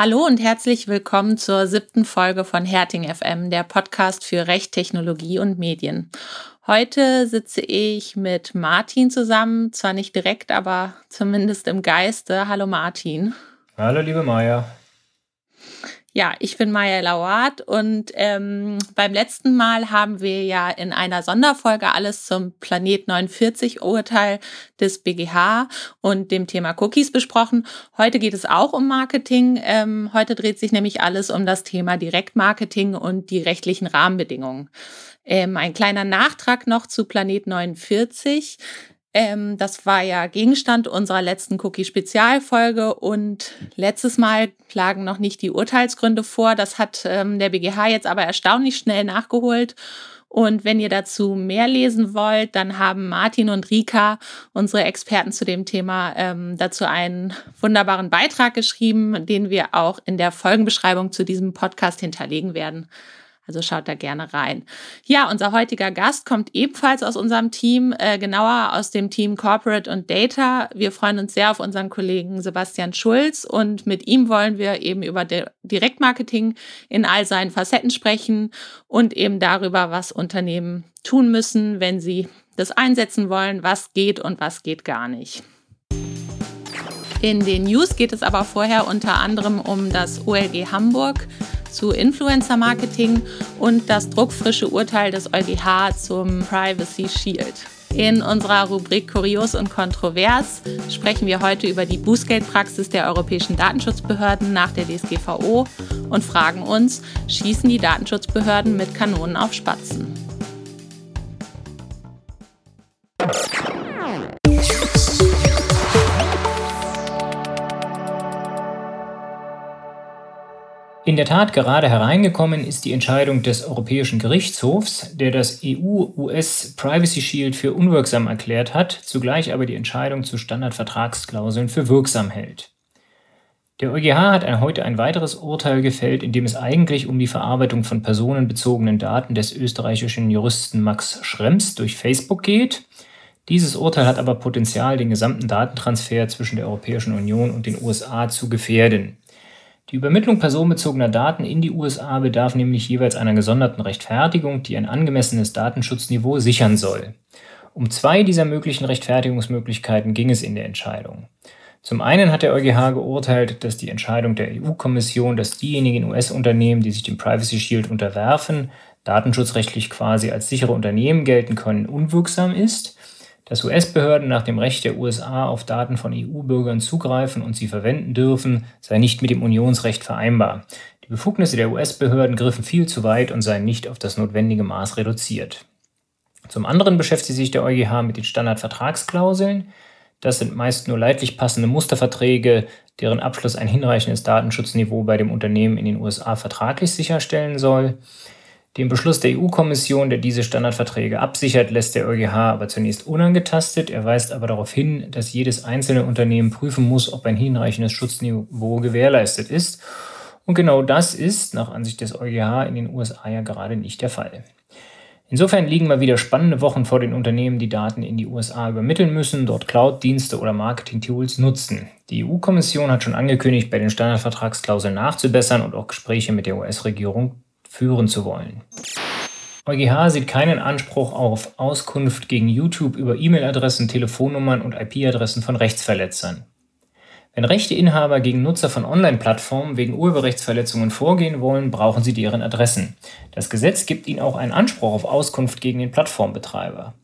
Hallo und herzlich willkommen zur siebten Folge von Herting FM, der Podcast für Recht, Technologie und Medien. Heute sitze ich mit Martin zusammen, zwar nicht direkt, aber zumindest im Geiste. Hallo Martin. Hallo liebe Maja. Ja, ich bin Maya Lauat und ähm, beim letzten Mal haben wir ja in einer Sonderfolge alles zum Planet 49 Urteil des BGH und dem Thema Cookies besprochen. Heute geht es auch um Marketing. Ähm, heute dreht sich nämlich alles um das Thema Direktmarketing und die rechtlichen Rahmenbedingungen. Ähm, ein kleiner Nachtrag noch zu Planet 49. Ähm, das war ja Gegenstand unserer letzten Cookie-Spezialfolge und letztes Mal lagen noch nicht die Urteilsgründe vor. Das hat ähm, der BGH jetzt aber erstaunlich schnell nachgeholt. Und wenn ihr dazu mehr lesen wollt, dann haben Martin und Rika, unsere Experten zu dem Thema, ähm, dazu einen wunderbaren Beitrag geschrieben, den wir auch in der Folgenbeschreibung zu diesem Podcast hinterlegen werden. Also schaut da gerne rein. Ja, unser heutiger Gast kommt ebenfalls aus unserem Team, äh, genauer aus dem Team Corporate und Data. Wir freuen uns sehr auf unseren Kollegen Sebastian Schulz und mit ihm wollen wir eben über Direktmarketing in all seinen Facetten sprechen und eben darüber, was Unternehmen tun müssen, wenn sie das einsetzen wollen, was geht und was geht gar nicht. In den News geht es aber vorher unter anderem um das OLG Hamburg zu Influencer Marketing und das druckfrische Urteil des EuGH zum Privacy Shield. In unserer Rubrik Kurios und Kontrovers sprechen wir heute über die Bußgeldpraxis der europäischen Datenschutzbehörden nach der DSGVO und fragen uns, schießen die Datenschutzbehörden mit Kanonen auf Spatzen? Der Tat gerade hereingekommen ist die Entscheidung des Europäischen Gerichtshofs, der das EU-US Privacy Shield für unwirksam erklärt hat, zugleich aber die Entscheidung zu Standardvertragsklauseln für wirksam hält. Der EuGH hat heute ein weiteres Urteil gefällt, in dem es eigentlich um die Verarbeitung von personenbezogenen Daten des österreichischen Juristen Max Schrems durch Facebook geht. Dieses Urteil hat aber Potenzial, den gesamten Datentransfer zwischen der Europäischen Union und den USA zu gefährden. Die Übermittlung personenbezogener Daten in die USA bedarf nämlich jeweils einer gesonderten Rechtfertigung, die ein angemessenes Datenschutzniveau sichern soll. Um zwei dieser möglichen Rechtfertigungsmöglichkeiten ging es in der Entscheidung. Zum einen hat der EuGH geurteilt, dass die Entscheidung der EU-Kommission, dass diejenigen US-Unternehmen, die sich dem Privacy Shield unterwerfen, datenschutzrechtlich quasi als sichere Unternehmen gelten können, unwirksam ist dass US-Behörden nach dem Recht der USA auf Daten von EU-Bürgern zugreifen und sie verwenden dürfen, sei nicht mit dem Unionsrecht vereinbar. Die Befugnisse der US-Behörden griffen viel zu weit und seien nicht auf das notwendige Maß reduziert. Zum anderen beschäftigt sich der EuGH mit den Standardvertragsklauseln. Das sind meist nur leidlich passende Musterverträge, deren Abschluss ein hinreichendes Datenschutzniveau bei dem Unternehmen in den USA vertraglich sicherstellen soll. Den Beschluss der EU-Kommission, der diese Standardverträge absichert, lässt der EuGH aber zunächst unangetastet. Er weist aber darauf hin, dass jedes einzelne Unternehmen prüfen muss, ob ein hinreichendes Schutzniveau gewährleistet ist. Und genau das ist nach Ansicht des EuGH in den USA ja gerade nicht der Fall. Insofern liegen mal wieder spannende Wochen vor den Unternehmen, die Daten in die USA übermitteln müssen, dort Cloud-Dienste oder Marketing-Tools nutzen. Die EU-Kommission hat schon angekündigt, bei den Standardvertragsklauseln nachzubessern und auch Gespräche mit der US-Regierung führen zu wollen. EuGH sieht keinen Anspruch auf Auskunft gegen YouTube über E-Mail-Adressen, Telefonnummern und IP-Adressen von Rechtsverletzern. Wenn Rechteinhaber gegen Nutzer von Online-Plattformen wegen Urheberrechtsverletzungen vorgehen wollen, brauchen sie deren Adressen. Das Gesetz gibt ihnen auch einen Anspruch auf Auskunft gegen den Plattformbetreiber.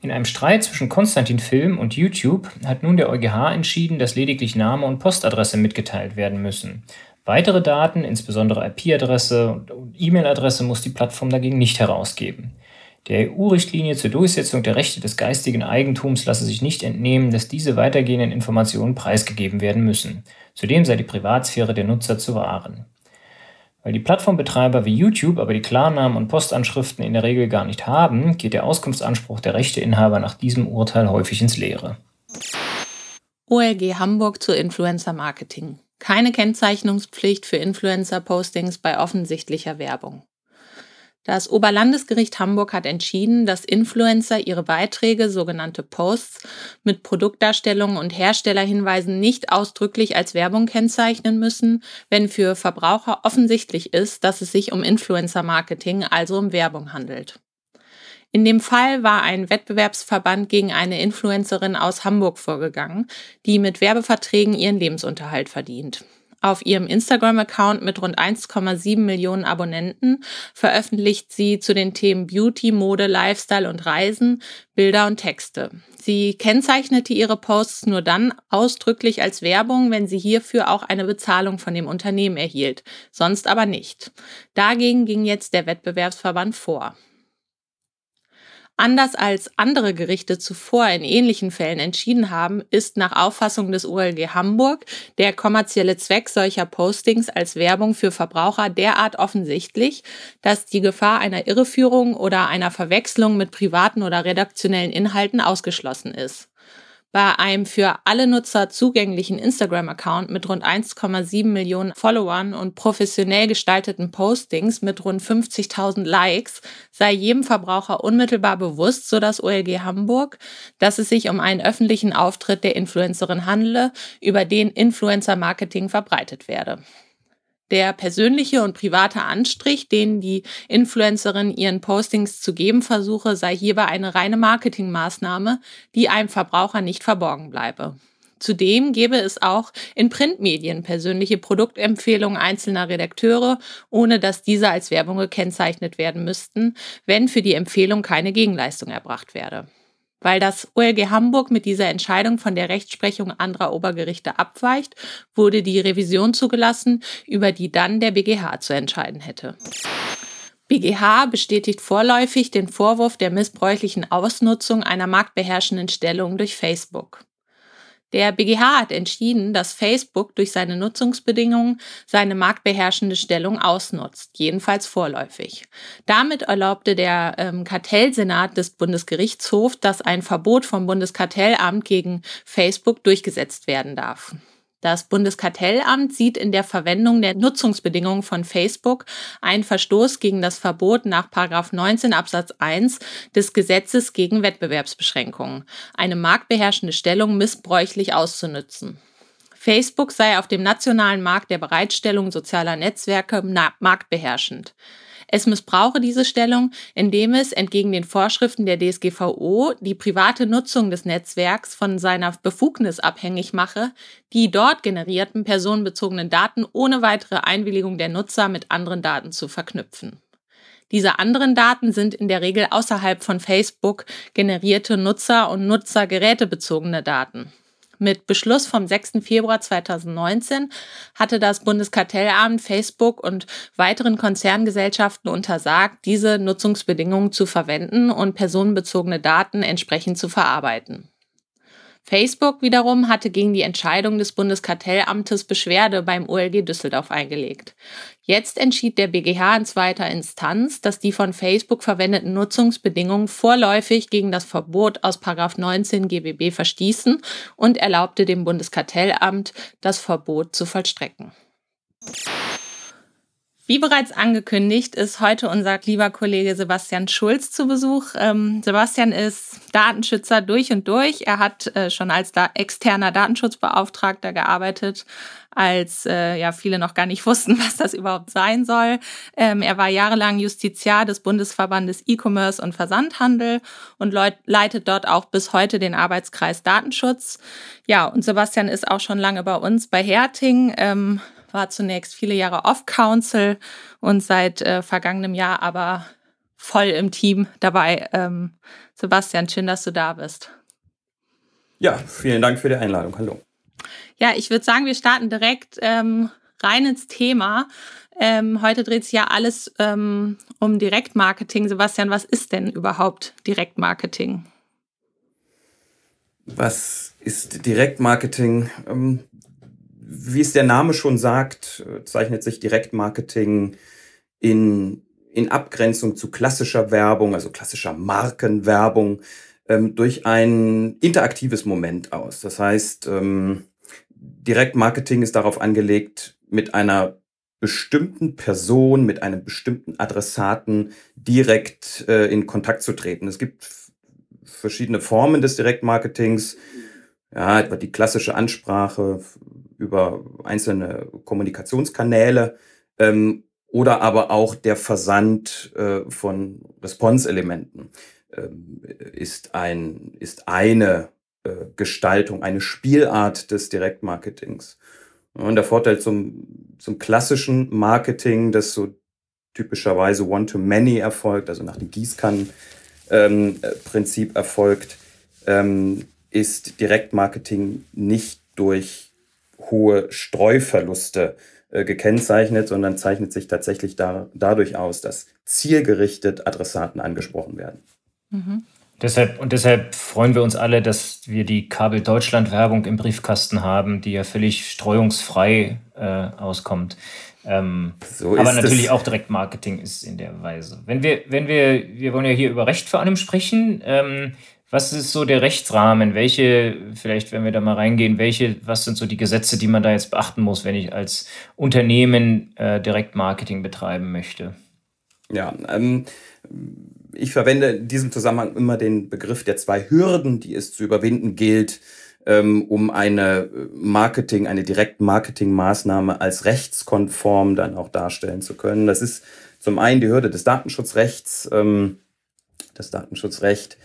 In einem Streit zwischen Konstantin Film und YouTube hat nun der EuGH entschieden, dass lediglich Name und Postadresse mitgeteilt werden müssen. Weitere Daten, insbesondere IP-Adresse und E-Mail-Adresse, muss die Plattform dagegen nicht herausgeben. Der EU-Richtlinie zur Durchsetzung der Rechte des geistigen Eigentums lasse sich nicht entnehmen, dass diese weitergehenden Informationen preisgegeben werden müssen. Zudem sei die Privatsphäre der Nutzer zu wahren. Weil die Plattformbetreiber wie YouTube aber die Klarnamen und Postanschriften in der Regel gar nicht haben, geht der Auskunftsanspruch der Rechteinhaber nach diesem Urteil häufig ins Leere. OLG Hamburg zur Influencer Marketing keine Kennzeichnungspflicht für Influencer-Postings bei offensichtlicher Werbung. Das Oberlandesgericht Hamburg hat entschieden, dass Influencer ihre Beiträge, sogenannte Posts, mit Produktdarstellungen und Herstellerhinweisen nicht ausdrücklich als Werbung kennzeichnen müssen, wenn für Verbraucher offensichtlich ist, dass es sich um Influencer-Marketing, also um Werbung handelt. In dem Fall war ein Wettbewerbsverband gegen eine Influencerin aus Hamburg vorgegangen, die mit Werbeverträgen ihren Lebensunterhalt verdient. Auf ihrem Instagram-Account mit rund 1,7 Millionen Abonnenten veröffentlicht sie zu den Themen Beauty, Mode, Lifestyle und Reisen Bilder und Texte. Sie kennzeichnete ihre Posts nur dann ausdrücklich als Werbung, wenn sie hierfür auch eine Bezahlung von dem Unternehmen erhielt, sonst aber nicht. Dagegen ging jetzt der Wettbewerbsverband vor. Anders als andere Gerichte zuvor in ähnlichen Fällen entschieden haben, ist nach Auffassung des OLG Hamburg der kommerzielle Zweck solcher Postings als Werbung für Verbraucher derart offensichtlich, dass die Gefahr einer Irreführung oder einer Verwechslung mit privaten oder redaktionellen Inhalten ausgeschlossen ist. Bei einem für alle Nutzer zugänglichen Instagram-Account mit rund 1,7 Millionen Followern und professionell gestalteten Postings mit rund 50.000 Likes sei jedem Verbraucher unmittelbar bewusst, so das OLG Hamburg, dass es sich um einen öffentlichen Auftritt der Influencerin handle, über den Influencer-Marketing verbreitet werde. Der persönliche und private Anstrich, den die Influencerin ihren Postings zu geben versuche, sei hierbei eine reine Marketingmaßnahme, die einem Verbraucher nicht verborgen bleibe. Zudem gäbe es auch in Printmedien persönliche Produktempfehlungen einzelner Redakteure, ohne dass diese als Werbung gekennzeichnet werden müssten, wenn für die Empfehlung keine Gegenleistung erbracht werde. Weil das OLG Hamburg mit dieser Entscheidung von der Rechtsprechung anderer Obergerichte abweicht, wurde die Revision zugelassen, über die dann der BGH zu entscheiden hätte. BGH bestätigt vorläufig den Vorwurf der missbräuchlichen Ausnutzung einer marktbeherrschenden Stellung durch Facebook. Der BGH hat entschieden, dass Facebook durch seine Nutzungsbedingungen seine marktbeherrschende Stellung ausnutzt, jedenfalls vorläufig. Damit erlaubte der ähm, Kartellsenat des Bundesgerichtshofs, dass ein Verbot vom Bundeskartellamt gegen Facebook durchgesetzt werden darf. Das Bundeskartellamt sieht in der Verwendung der Nutzungsbedingungen von Facebook einen Verstoß gegen das Verbot nach 19 Absatz 1 des Gesetzes gegen Wettbewerbsbeschränkungen, eine marktbeherrschende Stellung missbräuchlich auszunützen. Facebook sei auf dem nationalen Markt der Bereitstellung sozialer Netzwerke marktbeherrschend. Es missbrauche diese Stellung, indem es entgegen den Vorschriften der DSGVO die private Nutzung des Netzwerks von seiner Befugnis abhängig mache, die dort generierten personenbezogenen Daten ohne weitere Einwilligung der Nutzer mit anderen Daten zu verknüpfen. Diese anderen Daten sind in der Regel außerhalb von Facebook generierte Nutzer- und Nutzergerätebezogene Daten. Mit Beschluss vom 6. Februar 2019 hatte das Bundeskartellamt Facebook und weiteren Konzerngesellschaften untersagt, diese Nutzungsbedingungen zu verwenden und personenbezogene Daten entsprechend zu verarbeiten. Facebook wiederum hatte gegen die Entscheidung des Bundeskartellamtes Beschwerde beim OLG Düsseldorf eingelegt. Jetzt entschied der BGH in zweiter Instanz, dass die von Facebook verwendeten Nutzungsbedingungen vorläufig gegen das Verbot aus 19 GBB verstießen und erlaubte dem Bundeskartellamt, das Verbot zu vollstrecken. Wie bereits angekündigt, ist heute unser lieber Kollege Sebastian Schulz zu Besuch. Ähm, Sebastian ist Datenschützer durch und durch. Er hat äh, schon als externer Datenschutzbeauftragter gearbeitet, als äh, ja viele noch gar nicht wussten, was das überhaupt sein soll. Ähm, er war jahrelang Justiziar des Bundesverbandes E-Commerce und Versandhandel und leitet dort auch bis heute den Arbeitskreis Datenschutz. Ja, und Sebastian ist auch schon lange bei uns bei Herting. War zunächst viele Jahre Off-Council und seit äh, vergangenem Jahr aber voll im Team dabei. Ähm, Sebastian, schön, dass du da bist. Ja, vielen Dank für die Einladung. Hallo. Ja, ich würde sagen, wir starten direkt ähm, rein ins Thema. Ähm, heute dreht sich ja alles ähm, um Direktmarketing. Sebastian, was ist denn überhaupt Direktmarketing? Was ist Direktmarketing? Ähm, wie es der Name schon sagt, äh, zeichnet sich Direktmarketing in, in Abgrenzung zu klassischer Werbung, also klassischer Markenwerbung, ähm, durch ein interaktives Moment aus. Das heißt, ähm, Direktmarketing ist darauf angelegt, mit einer bestimmten Person, mit einem bestimmten Adressaten direkt äh, in Kontakt zu treten. Es gibt verschiedene Formen des Direktmarketings. Ja, etwa die klassische Ansprache über einzelne Kommunikationskanäle ähm, oder aber auch der Versand äh, von Response-Elementen ähm, ist, ein, ist eine äh, Gestaltung, eine Spielart des Direktmarketings. Und der Vorteil zum, zum klassischen Marketing, das so typischerweise One-to-Many erfolgt, also nach dem Gießkannen-Prinzip ähm, erfolgt, ähm, ist Direktmarketing nicht durch hohe Streuverluste äh, gekennzeichnet, sondern zeichnet sich tatsächlich da, dadurch aus, dass zielgerichtet Adressaten angesprochen werden. Mhm. Deshalb, und deshalb freuen wir uns alle, dass wir die Kabel Deutschland Werbung im Briefkasten haben, die ja völlig streuungsfrei äh, auskommt. Ähm, so aber natürlich es. auch Direktmarketing ist in der Weise. Wenn wir, wenn wir, wir wollen ja hier über Recht vor allem sprechen. Ähm, was ist so der Rechtsrahmen? Welche, vielleicht wenn wir da mal reingehen, welche, was sind so die Gesetze, die man da jetzt beachten muss, wenn ich als Unternehmen äh, Direktmarketing betreiben möchte? Ja, ähm, ich verwende in diesem Zusammenhang immer den Begriff der zwei Hürden, die es zu überwinden gilt, ähm, um eine Marketing, eine Direktmarketing-Maßnahme als rechtskonform dann auch darstellen zu können. Das ist zum einen die Hürde des Datenschutzrechts. Ähm, das Datenschutzrecht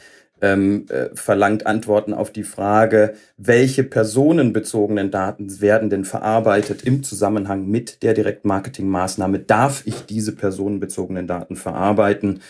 ähm, äh, verlangt Antworten auf die Frage, welche personenbezogenen Daten werden denn verarbeitet im Zusammenhang mit der Direktmarketing-Maßnahme? Darf ich diese personenbezogenen Daten verarbeiten?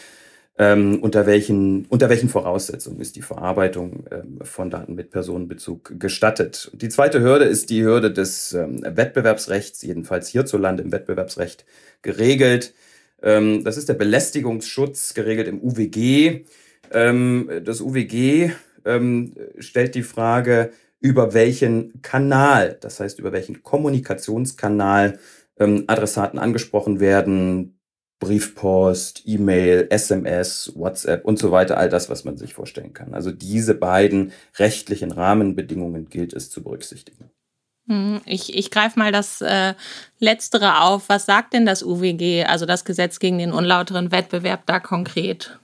Ähm, unter, welchen, unter welchen Voraussetzungen ist die Verarbeitung ähm, von Daten mit Personenbezug gestattet? Die zweite Hürde ist die Hürde des ähm, Wettbewerbsrechts, jedenfalls hierzulande im Wettbewerbsrecht geregelt. Ähm, das ist der Belästigungsschutz, geregelt im UWG. Ähm, das UWG ähm, stellt die Frage, über welchen Kanal, das heißt über welchen Kommunikationskanal Adressaten angesprochen werden, Briefpost, E-Mail, SMS, WhatsApp und so weiter, all das, was man sich vorstellen kann. Also diese beiden rechtlichen Rahmenbedingungen gilt es zu berücksichtigen. Hm, ich, ich greife mal das äh, Letztere auf. Was sagt denn das UWG, also das Gesetz gegen den unlauteren Wettbewerb, da konkret?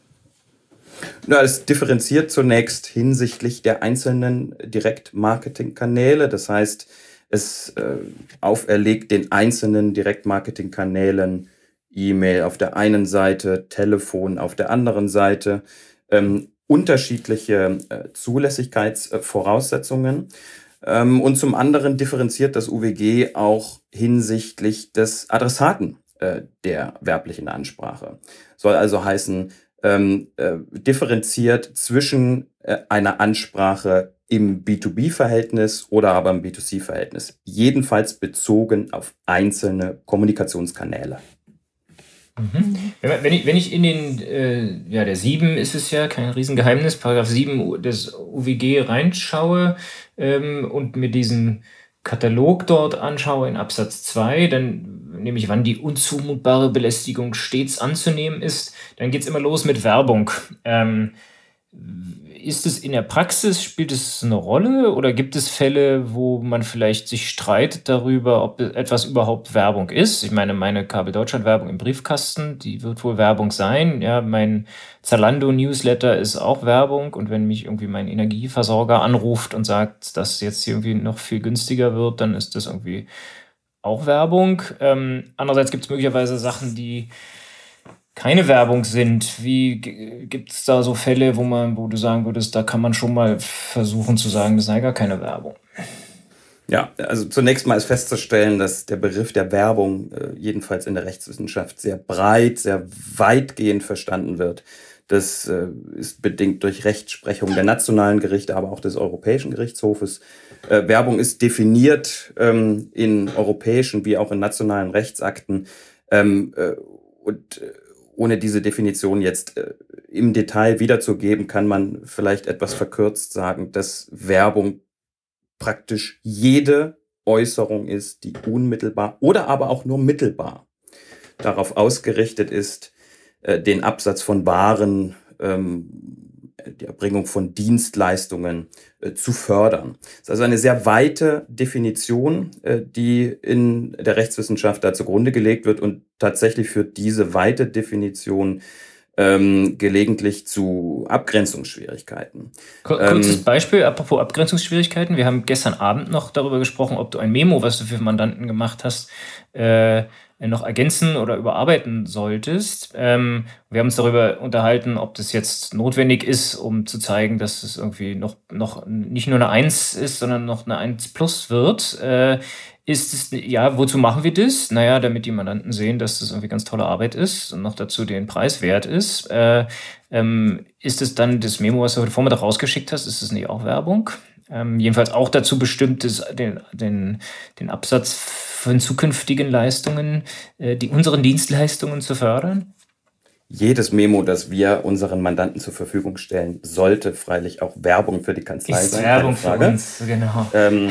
Na, es differenziert zunächst hinsichtlich der einzelnen Direktmarketingkanäle. Das heißt, es äh, auferlegt den einzelnen Direktmarketingkanälen E-Mail auf der einen Seite, Telefon auf der anderen Seite, ähm, unterschiedliche äh, Zulässigkeitsvoraussetzungen. Ähm, und zum anderen differenziert das UWG auch hinsichtlich des Adressaten äh, der werblichen Ansprache. Soll also heißen, ähm, äh, differenziert zwischen äh, einer Ansprache im B2B-Verhältnis oder aber im B2C-Verhältnis. Jedenfalls bezogen auf einzelne Kommunikationskanäle. Mhm. Wenn, ich, wenn ich in den, äh, ja, der 7 ist es ja, kein Riesengeheimnis, Paragraph 7 des UWG reinschaue ähm, und mir diesen Katalog dort anschaue in Absatz 2, dann nehme ich, wann die unzumutbare Belästigung stets anzunehmen ist, dann geht es immer los mit Werbung. Ähm, ist es in der Praxis, spielt es eine Rolle oder gibt es Fälle, wo man vielleicht sich streitet darüber, ob etwas überhaupt Werbung ist? Ich meine, meine Kabel Deutschland Werbung im Briefkasten, die wird wohl Werbung sein. Ja, mein Zalando Newsletter ist auch Werbung und wenn mich irgendwie mein Energieversorger anruft und sagt, dass jetzt irgendwie noch viel günstiger wird, dann ist das irgendwie auch Werbung. Ähm, andererseits gibt es möglicherweise Sachen, die keine Werbung sind. Wie gibt es da so Fälle, wo man, wo du sagen würdest, da kann man schon mal versuchen zu sagen, das sei gar keine Werbung? Ja, also zunächst mal ist festzustellen, dass der Begriff der Werbung äh, jedenfalls in der Rechtswissenschaft sehr breit, sehr weitgehend verstanden wird. Das äh, ist bedingt durch Rechtsprechung der nationalen Gerichte, aber auch des Europäischen Gerichtshofes. Äh, Werbung ist definiert ähm, in europäischen wie auch in nationalen Rechtsakten. Und äh, ohne diese Definition jetzt äh, im Detail wiederzugeben, kann man vielleicht etwas verkürzt sagen, dass Werbung praktisch jede Äußerung ist, die unmittelbar oder aber auch nur mittelbar darauf ausgerichtet ist, äh, den Absatz von Waren ähm, die Erbringung von Dienstleistungen äh, zu fördern. Das ist also eine sehr weite Definition, äh, die in der Rechtswissenschaft da zugrunde gelegt wird und tatsächlich führt diese weite Definition ähm, gelegentlich zu Abgrenzungsschwierigkeiten. Kurzes ähm, Beispiel, apropos Abgrenzungsschwierigkeiten. Wir haben gestern Abend noch darüber gesprochen, ob du ein Memo, was du für Mandanten gemacht hast, äh, noch ergänzen oder überarbeiten solltest. Ähm, wir haben uns darüber unterhalten, ob das jetzt notwendig ist, um zu zeigen, dass es irgendwie noch, noch nicht nur eine 1 ist, sondern noch eine 1 plus wird. Äh, ist es, ja, wozu machen wir das? Naja, damit die Mandanten sehen, dass das irgendwie ganz tolle Arbeit ist und noch dazu den Preis wert ist. Äh, ähm, ist es dann das Memo, was du heute Vormittag rausgeschickt hast, ist es nicht auch Werbung? Ähm, jedenfalls auch dazu bestimmt, den, den, den Absatz von zukünftigen Leistungen, äh, die unseren Dienstleistungen zu fördern? Jedes Memo, das wir unseren Mandanten zur Verfügung stellen, sollte freilich auch Werbung für die Kanzlei ist sein. Werbung für uns, genau. Ähm,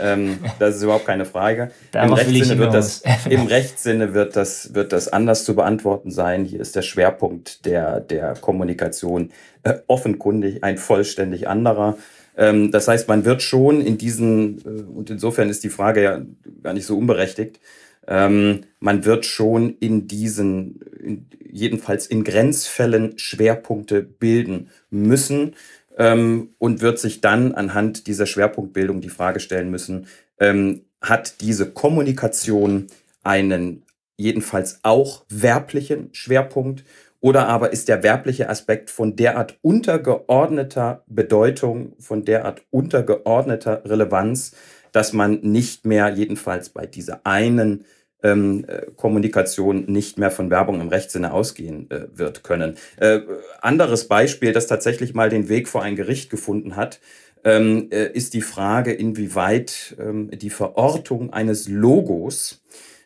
ähm, das ist überhaupt keine Frage. Im Rechtssinne, wird das, Im Rechtssinne wird das, wird das anders zu beantworten sein. Hier ist der Schwerpunkt der, der Kommunikation äh, offenkundig ein vollständig anderer. Ähm, das heißt, man wird schon in diesen, äh, und insofern ist die Frage ja gar nicht so unberechtigt, ähm, man wird schon in diesen, in, jedenfalls in Grenzfällen Schwerpunkte bilden müssen ähm, und wird sich dann anhand dieser Schwerpunktbildung die Frage stellen müssen, ähm, hat diese Kommunikation einen jedenfalls auch werblichen Schwerpunkt oder aber ist der werbliche Aspekt von derart untergeordneter Bedeutung, von derart untergeordneter Relevanz, dass man nicht mehr jedenfalls bei dieser einen ähm, äh, Kommunikation nicht mehr von Werbung im Rechtssinne ausgehen äh, wird können. Äh, anderes Beispiel, das tatsächlich mal den Weg vor ein Gericht gefunden hat, ähm, äh, ist die Frage, inwieweit ähm, die Verortung eines Logos,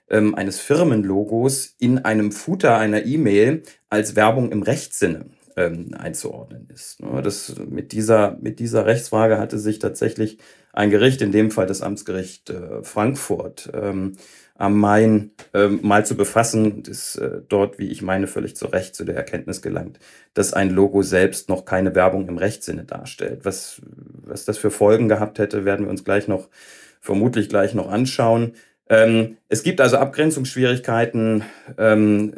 ähm, eines Firmenlogos in einem Footer einer E-Mail als Werbung im Rechtssinne ähm, einzuordnen ist. Das, mit, dieser, mit dieser Rechtsfrage hatte sich tatsächlich ein Gericht, in dem Fall das Amtsgericht äh, Frankfurt, ähm, am Main ähm, mal zu befassen ist äh, dort, wie ich meine, völlig zu Recht zu der Erkenntnis gelangt, dass ein Logo selbst noch keine Werbung im Rechtssinne darstellt. Was, was das für Folgen gehabt hätte, werden wir uns gleich noch, vermutlich gleich noch anschauen. Ähm, es gibt also Abgrenzungsschwierigkeiten. Ähm,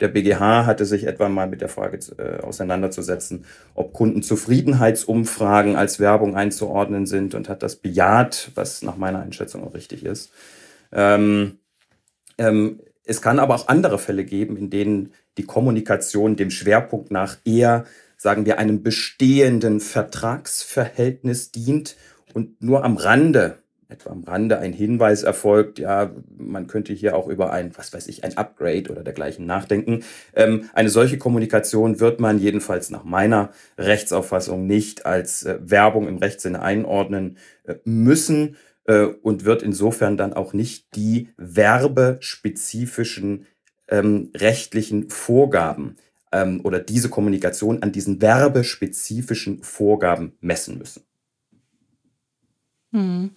der BGH hatte sich etwa mal mit der Frage äh, auseinanderzusetzen, ob Kundenzufriedenheitsumfragen als Werbung einzuordnen sind und hat das bejaht, was nach meiner Einschätzung auch richtig ist. Ähm, ähm, es kann aber auch andere Fälle geben, in denen die Kommunikation dem Schwerpunkt nach eher, sagen wir, einem bestehenden Vertragsverhältnis dient und nur am Rande, etwa am Rande ein Hinweis erfolgt, ja, man könnte hier auch über ein, was weiß ich, ein Upgrade oder dergleichen nachdenken. Ähm, eine solche Kommunikation wird man jedenfalls nach meiner Rechtsauffassung nicht als äh, Werbung im Rechtssinne einordnen äh, müssen äh, und wird insofern dann auch nicht die werbespezifischen ähm, rechtlichen Vorgaben ähm, oder diese Kommunikation an diesen werbespezifischen Vorgaben messen müssen. Hm.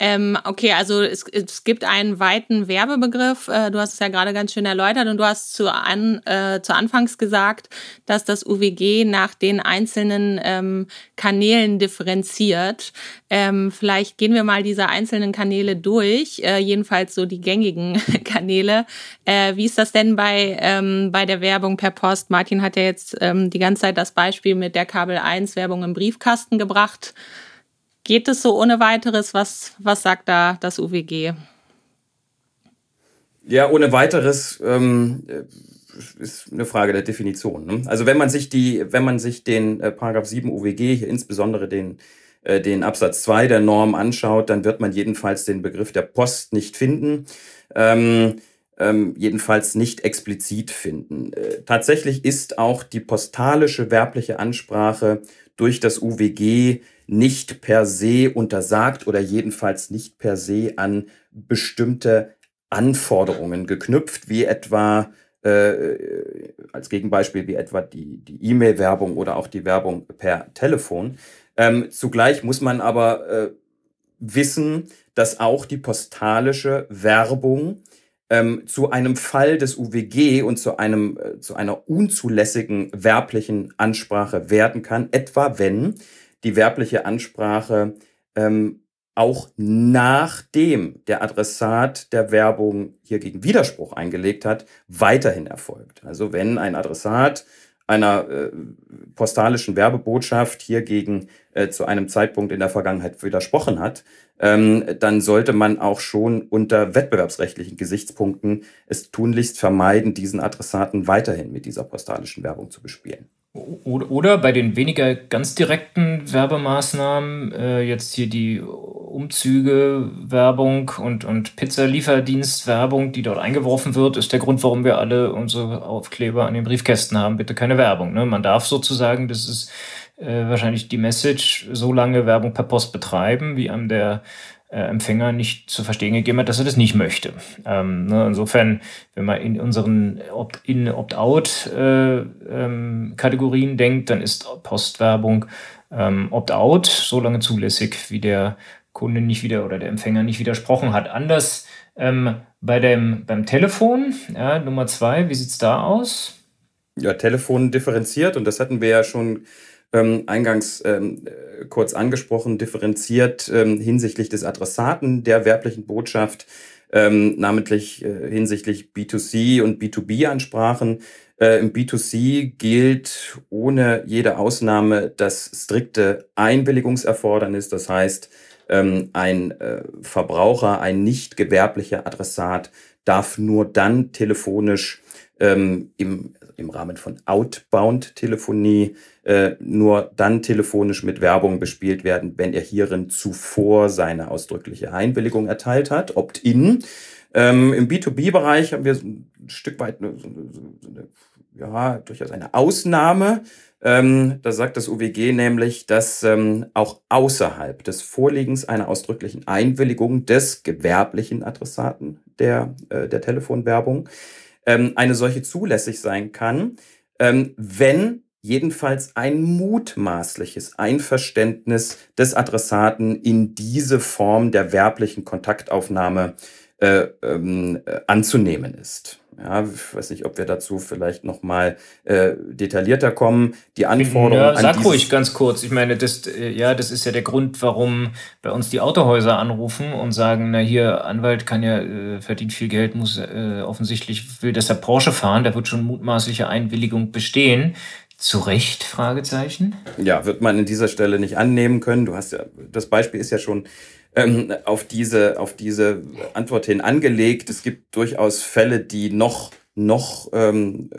Ähm, okay, also es, es gibt einen weiten Werbebegriff. Äh, du hast es ja gerade ganz schön erläutert und du hast zu, an, äh, zu Anfangs gesagt, dass das UWG nach den einzelnen ähm, Kanälen differenziert. Ähm, vielleicht gehen wir mal diese einzelnen Kanäle durch, äh, jedenfalls so die gängigen Kanäle. Äh, wie ist das denn bei, ähm, bei der Werbung per Post? Martin hat ja jetzt ähm, die ganze Zeit das Beispiel mit der Kabel 1 Werbung im Briefkasten gebracht. Geht es so ohne weiteres? Was, was sagt da das UWG? Ja, ohne weiteres ähm, ist eine Frage der Definition. Ne? Also wenn man sich die, wenn man sich den äh, Paragraph 7 UWG, hier insbesondere den, äh, den Absatz 2 der Norm anschaut, dann wird man jedenfalls den Begriff der Post nicht finden. Ähm, ähm, jedenfalls nicht explizit finden. Äh, tatsächlich ist auch die postalische werbliche Ansprache durch das UWG nicht per se untersagt oder jedenfalls nicht per se an bestimmte Anforderungen geknüpft, wie etwa äh, als Gegenbeispiel wie etwa die E-Mail-Werbung oder auch die Werbung per Telefon. Ähm, zugleich muss man aber äh, wissen, dass auch die postalische Werbung ähm, zu einem Fall des UWG und zu, einem, äh, zu einer unzulässigen werblichen Ansprache werden kann, etwa wenn die werbliche Ansprache ähm, auch nachdem der Adressat der Werbung hier gegen Widerspruch eingelegt hat, weiterhin erfolgt. Also wenn ein Adressat einer äh, postalischen Werbebotschaft hiergegen äh, zu einem Zeitpunkt in der Vergangenheit widersprochen hat, ähm, dann sollte man auch schon unter wettbewerbsrechtlichen Gesichtspunkten es tunlichst vermeiden, diesen Adressaten weiterhin mit dieser postalischen Werbung zu bespielen. Oder bei den weniger ganz direkten Werbemaßnahmen, äh, jetzt hier die Umzüge, Werbung und, und Pizzalieferdienst-Werbung, die dort eingeworfen wird, ist der Grund, warum wir alle unsere Aufkleber an den Briefkästen haben. Bitte keine Werbung. Ne? Man darf sozusagen, das ist äh, wahrscheinlich die Message, so lange Werbung per Post betreiben, wie einem der Empfänger nicht zu verstehen gegeben hat, dass er das nicht möchte. Ähm, ne, insofern, wenn man in unseren Opt-in, Opt-out-Kategorien äh, ähm, denkt, dann ist Postwerbung ähm, Opt-out so lange zulässig, wie der Kunde nicht wieder oder der Empfänger nicht widersprochen hat. Anders ähm, bei dem, beim Telefon, ja, Nummer zwei, wie sieht es da aus? Ja, Telefon differenziert und das hatten wir ja schon ähm, eingangs ähm, äh, kurz angesprochen, differenziert ähm, hinsichtlich des Adressaten der werblichen Botschaft, ähm, namentlich äh, hinsichtlich B2C und B2B-Ansprachen. Äh, Im B2C gilt ohne jede Ausnahme das strikte Einwilligungserfordernis. Das heißt, ähm, ein äh, Verbraucher, ein nicht gewerblicher Adressat darf nur dann telefonisch ähm, im, im Rahmen von Outbound-Telefonie äh, nur dann telefonisch mit Werbung bespielt werden, wenn er hierin zuvor seine ausdrückliche Einwilligung erteilt hat, opt-in. Ähm, Im B2B-Bereich haben wir ein Stück weit eine, eine, ja, durchaus eine Ausnahme. Ähm, da sagt das UWG nämlich, dass ähm, auch außerhalb des Vorliegens einer ausdrücklichen Einwilligung des gewerblichen Adressaten der, äh, der Telefonwerbung ähm, eine solche zulässig sein kann, ähm, wenn jedenfalls ein mutmaßliches Einverständnis des Adressaten in diese Form der werblichen Kontaktaufnahme äh, ähm, äh, anzunehmen ist. Ja, ich weiß nicht, ob wir dazu vielleicht nochmal äh, detaillierter kommen. Die Anforderungen. Ja, sag ruhig ganz kurz. Ich meine, das, äh, ja, das ist ja der Grund, warum bei uns die Autohäuser anrufen und sagen, na hier, Anwalt kann ja, äh, verdient viel Geld, muss äh, offensichtlich, will deshalb Porsche fahren, da wird schon mutmaßliche Einwilligung bestehen. Zu Recht? Fragezeichen. Ja, wird man in dieser Stelle nicht annehmen können. Du hast ja, das Beispiel ist ja schon ähm, auf, diese, auf diese Antwort hin angelegt. Es gibt durchaus Fälle, die noch, noch, ähm,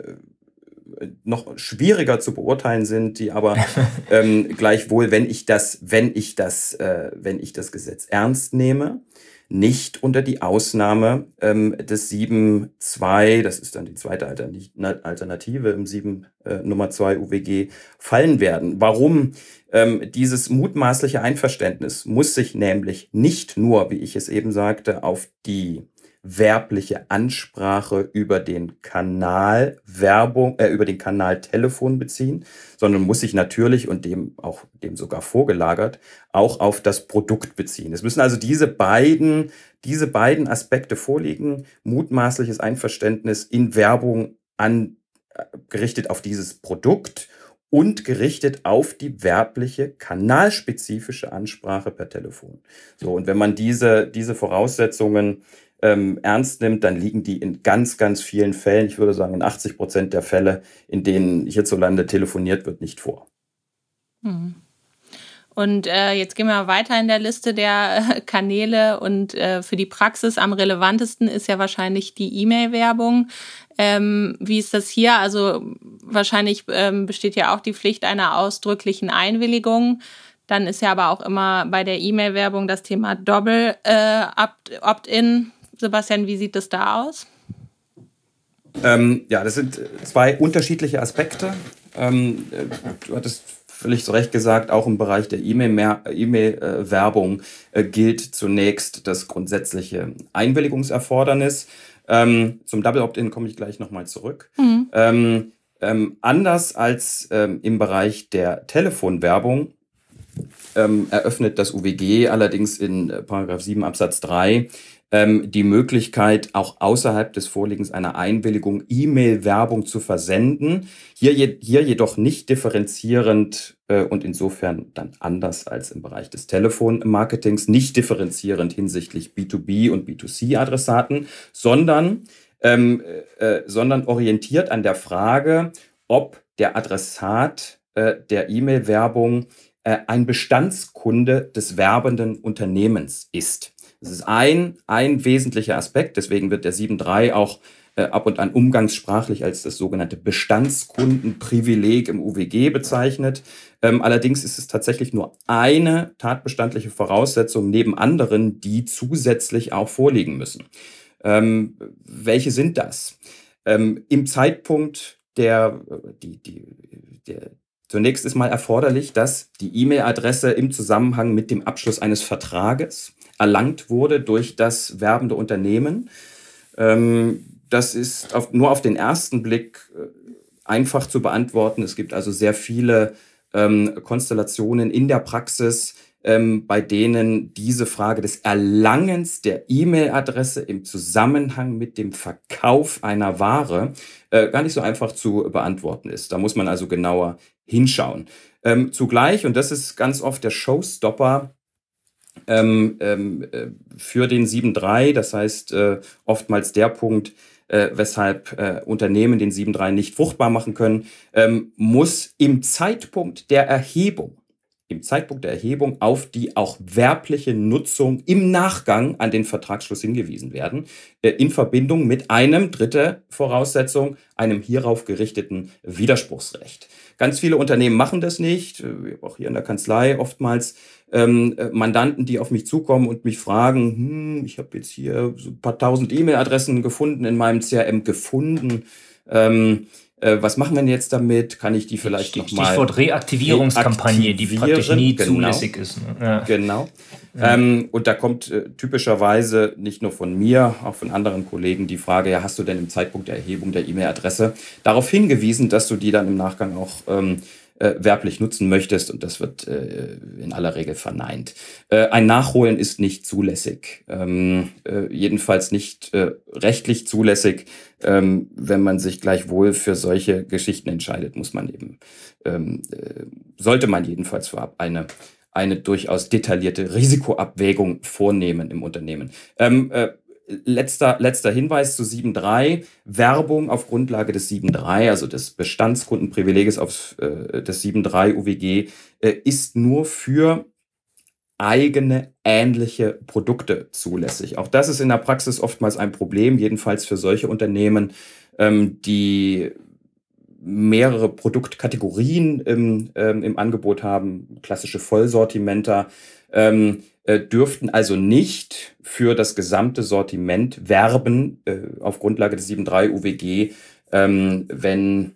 äh, noch schwieriger zu beurteilen sind, die aber ähm, gleichwohl, wenn ich das, wenn ich das, äh, wenn ich das Gesetz ernst nehme, nicht unter die Ausnahme ähm, des 7.2, das ist dann die zweite Alternative im 7 äh, Nummer 2 UWG, fallen werden. Warum? Ähm, dieses mutmaßliche Einverständnis muss sich nämlich nicht nur, wie ich es eben sagte, auf die werbliche Ansprache über den Kanal Werbung, äh, über den Kanal Telefon beziehen, sondern muss sich natürlich und dem auch dem sogar vorgelagert auch auf das Produkt beziehen. Es müssen also diese beiden, diese beiden Aspekte vorliegen, mutmaßliches Einverständnis in Werbung an, äh, gerichtet auf dieses Produkt und gerichtet auf die werbliche, kanalspezifische Ansprache per Telefon. So, und wenn man diese, diese Voraussetzungen ähm, ernst nimmt, dann liegen die in ganz, ganz vielen Fällen, ich würde sagen in 80 Prozent der Fälle, in denen hierzulande telefoniert wird, nicht vor. Hm. Und äh, jetzt gehen wir weiter in der Liste der äh, Kanäle und äh, für die Praxis am relevantesten ist ja wahrscheinlich die E-Mail-Werbung. Ähm, wie ist das hier? Also wahrscheinlich ähm, besteht ja auch die Pflicht einer ausdrücklichen Einwilligung. Dann ist ja aber auch immer bei der E-Mail-Werbung das Thema Doppel äh, Opt-in. Sebastian, wie sieht das da aus? Ähm, ja, das sind zwei unterschiedliche Aspekte. Ähm, äh, du hattest völlig zu Recht gesagt, auch im Bereich der E-Mail-Werbung äh, gilt zunächst das grundsätzliche Einwilligungserfordernis. Ähm, zum Double Opt-in komme ich gleich nochmal zurück. Mhm. Ähm, ähm, anders als ähm, im Bereich der Telefonwerbung ähm, eröffnet das UWG allerdings in äh, Paragraph 7 Absatz 3 ähm, die Möglichkeit, auch außerhalb des Vorliegens einer Einwilligung E-Mail-Werbung zu versenden. Hier, je, hier jedoch nicht differenzierend äh, und insofern dann anders als im Bereich des Telefonmarketings, nicht differenzierend hinsichtlich B2B und B2C-Adressaten, sondern, ähm, äh, sondern orientiert an der Frage, ob der Adressat äh, der E-Mail-Werbung äh, ein Bestandskunde des werbenden Unternehmens ist. Das ist ein, ein wesentlicher Aspekt. Deswegen wird der 7.3 auch äh, ab und an umgangssprachlich als das sogenannte Bestandskundenprivileg im UWG bezeichnet. Ähm, allerdings ist es tatsächlich nur eine tatbestandliche Voraussetzung neben anderen, die zusätzlich auch vorliegen müssen. Ähm, welche sind das? Ähm, Im Zeitpunkt der, die, die, der, zunächst ist mal erforderlich, dass die E-Mail-Adresse im Zusammenhang mit dem Abschluss eines Vertrages erlangt wurde durch das werbende Unternehmen. Ähm, das ist auf, nur auf den ersten Blick äh, einfach zu beantworten. Es gibt also sehr viele ähm, Konstellationen in der Praxis, ähm, bei denen diese Frage des Erlangens der E-Mail-Adresse im Zusammenhang mit dem Verkauf einer Ware äh, gar nicht so einfach zu beantworten ist. Da muss man also genauer hinschauen. Ähm, zugleich, und das ist ganz oft der Showstopper, ähm, ähm, äh, für den 7.3. Das heißt, äh, oftmals der Punkt, äh, weshalb äh, Unternehmen den 7.3 nicht fruchtbar machen können, ähm, muss im Zeitpunkt der Erhebung, im Zeitpunkt der Erhebung auf die auch werbliche Nutzung im Nachgang an den Vertragsschluss hingewiesen werden, äh, in Verbindung mit einem, dritte Voraussetzung, einem hierauf gerichteten Widerspruchsrecht. Ganz viele Unternehmen machen das nicht, äh, auch hier in der Kanzlei oftmals ähm, äh, Mandanten, die auf mich zukommen und mich fragen, hm, ich habe jetzt hier so ein paar tausend E-Mail-Adressen gefunden in meinem CRM gefunden. Ähm, äh, was machen wir denn jetzt damit? Kann ich die vielleicht nochmal. Stichwort Reaktivierungskampagne, die praktisch nie genau. zulässig ist. Ne? Ja. Genau. Ja. Ähm, und da kommt äh, typischerweise nicht nur von mir, auch von anderen Kollegen die Frage, ja, hast du denn im Zeitpunkt der Erhebung der E-Mail-Adresse darauf hingewiesen, dass du die dann im Nachgang auch ähm, äh, werblich nutzen möchtest und das wird äh, in aller Regel verneint. Äh, ein Nachholen ist nicht zulässig, ähm, äh, jedenfalls nicht äh, rechtlich zulässig. Ähm, wenn man sich gleichwohl für solche Geschichten entscheidet, muss man eben, ähm, äh, sollte man jedenfalls vorab eine eine durchaus detaillierte Risikoabwägung vornehmen im Unternehmen. Ähm, äh, letzter, letzter Hinweis zu 7.3. Werbung auf Grundlage des 7.3, also des Bestandskundenprivileges auf äh, des 7.3 UWG, äh, ist nur für eigene ähnliche Produkte zulässig. Auch das ist in der Praxis oftmals ein Problem, jedenfalls für solche Unternehmen, ähm, die mehrere Produktkategorien im, ähm, im Angebot haben, klassische Vollsortimenter. Ähm, äh, dürften also nicht für das gesamte Sortiment werben äh, auf Grundlage des 7.3 UWG, ähm, wenn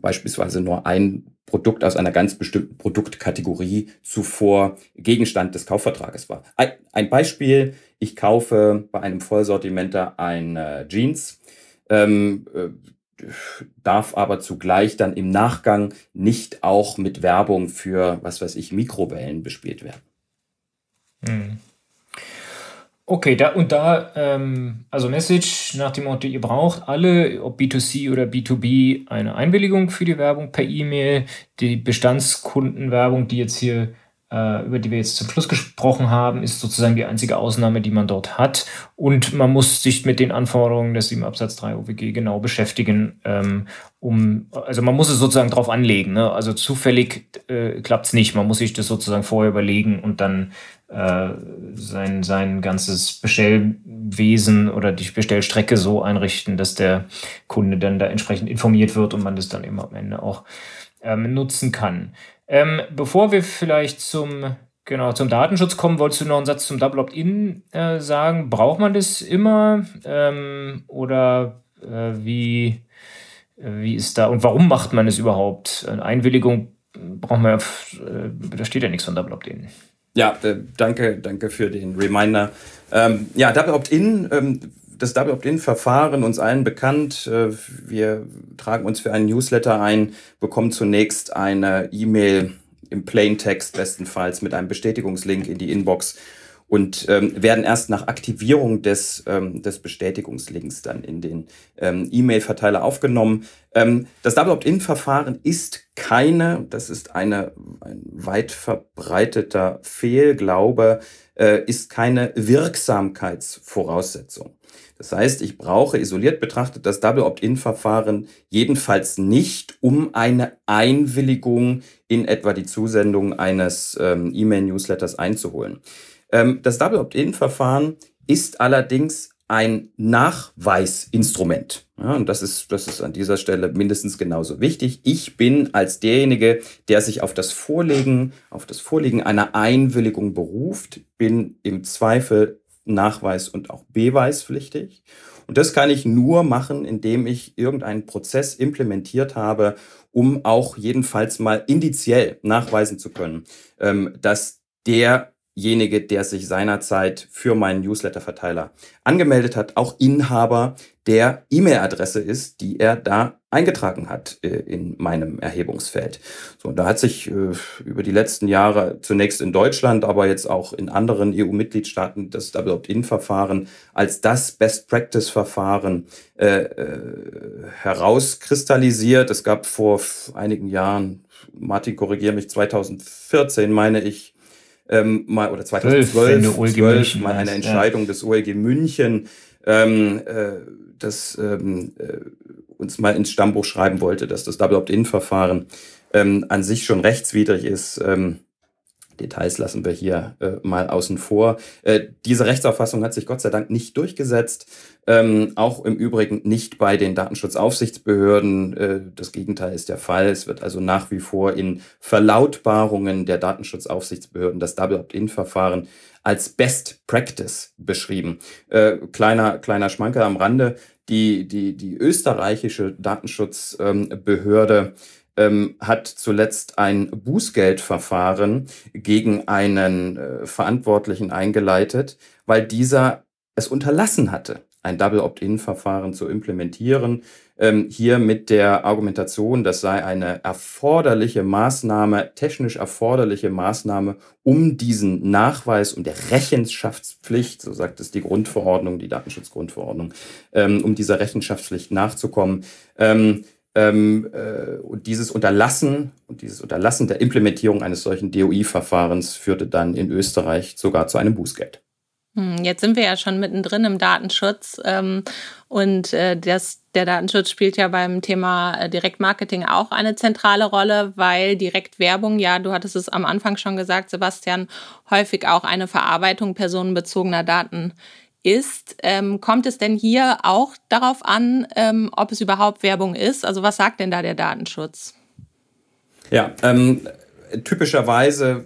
beispielsweise nur ein Produkt aus einer ganz bestimmten Produktkategorie zuvor Gegenstand des Kaufvertrages war. Ein, Beispiel, ich kaufe bei einem Vollsortimenter eine Jeans, ähm, äh, darf aber zugleich dann im Nachgang nicht auch mit Werbung für, was weiß ich, Mikrowellen bespielt werden. Hm. Okay, da und da, ähm, also Message nach dem Motto, ihr braucht alle, ob B2C oder B2B, eine Einwilligung für die Werbung per E-Mail. Die Bestandskundenwerbung, die jetzt hier über die wir jetzt zum Schluss gesprochen haben, ist sozusagen die einzige Ausnahme, die man dort hat. Und man muss sich mit den Anforderungen des 7 Absatz 3 OWG genau beschäftigen, ähm, um, also man muss es sozusagen drauf anlegen. Ne? Also zufällig äh, klappt es nicht. Man muss sich das sozusagen vorher überlegen und dann äh, sein, sein ganzes Bestellwesen oder die Bestellstrecke so einrichten, dass der Kunde dann da entsprechend informiert wird und man das dann eben am Ende auch ähm, nutzen kann. Ähm, bevor wir vielleicht zum, genau, zum Datenschutz kommen, wolltest du noch einen Satz zum Double Opt-in äh, sagen? Braucht man das immer? Ähm, oder äh, wie, wie ist da und warum macht man es überhaupt? Eine Einwilligung braucht man äh, da steht ja nichts von Double Opt-in. Ja, äh, danke, danke für den Reminder. Ähm, ja, Double Opt-in, ähm, das Double Opt-in-Verfahren uns allen bekannt. Äh, wir tragen uns für einen Newsletter ein, bekommen zunächst eine E-Mail im Plaintext bestenfalls mit einem Bestätigungslink in die Inbox und ähm, werden erst nach Aktivierung des, ähm, des Bestätigungslinks dann in den ähm, E-Mail-Verteiler aufgenommen. Ähm, das Double Opt-in-Verfahren ist keine, das ist eine, ein weit verbreiteter Fehlglaube, äh, ist keine Wirksamkeitsvoraussetzung. Das heißt, ich brauche isoliert betrachtet das Double Opt-in-Verfahren jedenfalls nicht, um eine Einwilligung in etwa die Zusendung eines ähm, E-Mail-Newsletters einzuholen. Ähm, das Double Opt-in-Verfahren ist allerdings ein Nachweisinstrument. Ja, und das ist, das ist an dieser Stelle mindestens genauso wichtig. Ich bin als derjenige, der sich auf das Vorlegen, auf das Vorlegen einer Einwilligung beruft, bin im Zweifel nachweis- und auch beweispflichtig. Und das kann ich nur machen, indem ich irgendeinen Prozess implementiert habe, um auch jedenfalls mal indiziell nachweisen zu können, ähm, dass der derjenige, der sich seinerzeit für meinen Newsletter-Verteiler angemeldet hat, auch Inhaber der E-Mail-Adresse ist, die er da eingetragen hat äh, in meinem Erhebungsfeld. So, und da hat sich äh, über die letzten Jahre zunächst in Deutschland, aber jetzt auch in anderen EU-Mitgliedstaaten das Double Opt-in-Verfahren als das Best-Practice-Verfahren äh, äh, herauskristallisiert. Es gab vor einigen Jahren, Martin, korrigiere mich, 2014 meine ich, ähm, mal, oder 2012 12, 12, mal eine Entscheidung ja. des OLG München, ähm, äh, das ähm, äh, uns mal ins Stammbuch schreiben wollte, dass das Double Opt-in-Verfahren ähm, an sich schon rechtswidrig ist. Ähm, Details lassen wir hier äh, mal außen vor. Äh, diese Rechtsauffassung hat sich Gott sei Dank nicht durchgesetzt. Ähm, auch im Übrigen nicht bei den Datenschutzaufsichtsbehörden. Äh, das Gegenteil ist der Fall. Es wird also nach wie vor in Verlautbarungen der Datenschutzaufsichtsbehörden das Double Opt-in-Verfahren als Best Practice beschrieben. Äh, kleiner, kleiner Schmanker am Rande. Die, die, die österreichische Datenschutzbehörde ähm, hat zuletzt ein Bußgeldverfahren gegen einen äh, Verantwortlichen eingeleitet, weil dieser es unterlassen hatte, ein Double Opt-in-Verfahren zu implementieren. Ähm, hier mit der Argumentation, das sei eine erforderliche Maßnahme, technisch erforderliche Maßnahme, um diesen Nachweis, um der Rechenschaftspflicht, so sagt es die Grundverordnung, die Datenschutzgrundverordnung, ähm, um dieser Rechenschaftspflicht nachzukommen. Ähm, ähm, äh, und dieses Unterlassen und dieses Unterlassen der Implementierung eines solchen DOI-Verfahrens führte dann in Österreich sogar zu einem Bußgeld. Hm, jetzt sind wir ja schon mittendrin im Datenschutz ähm, und äh, das, der Datenschutz spielt ja beim Thema äh, Direktmarketing auch eine zentrale Rolle, weil Direktwerbung, ja, du hattest es am Anfang schon gesagt, Sebastian, häufig auch eine Verarbeitung personenbezogener Daten ist. Ähm, kommt es denn hier auch darauf an, ähm, ob es überhaupt Werbung ist? Also was sagt denn da der Datenschutz? Ja, ähm, typischerweise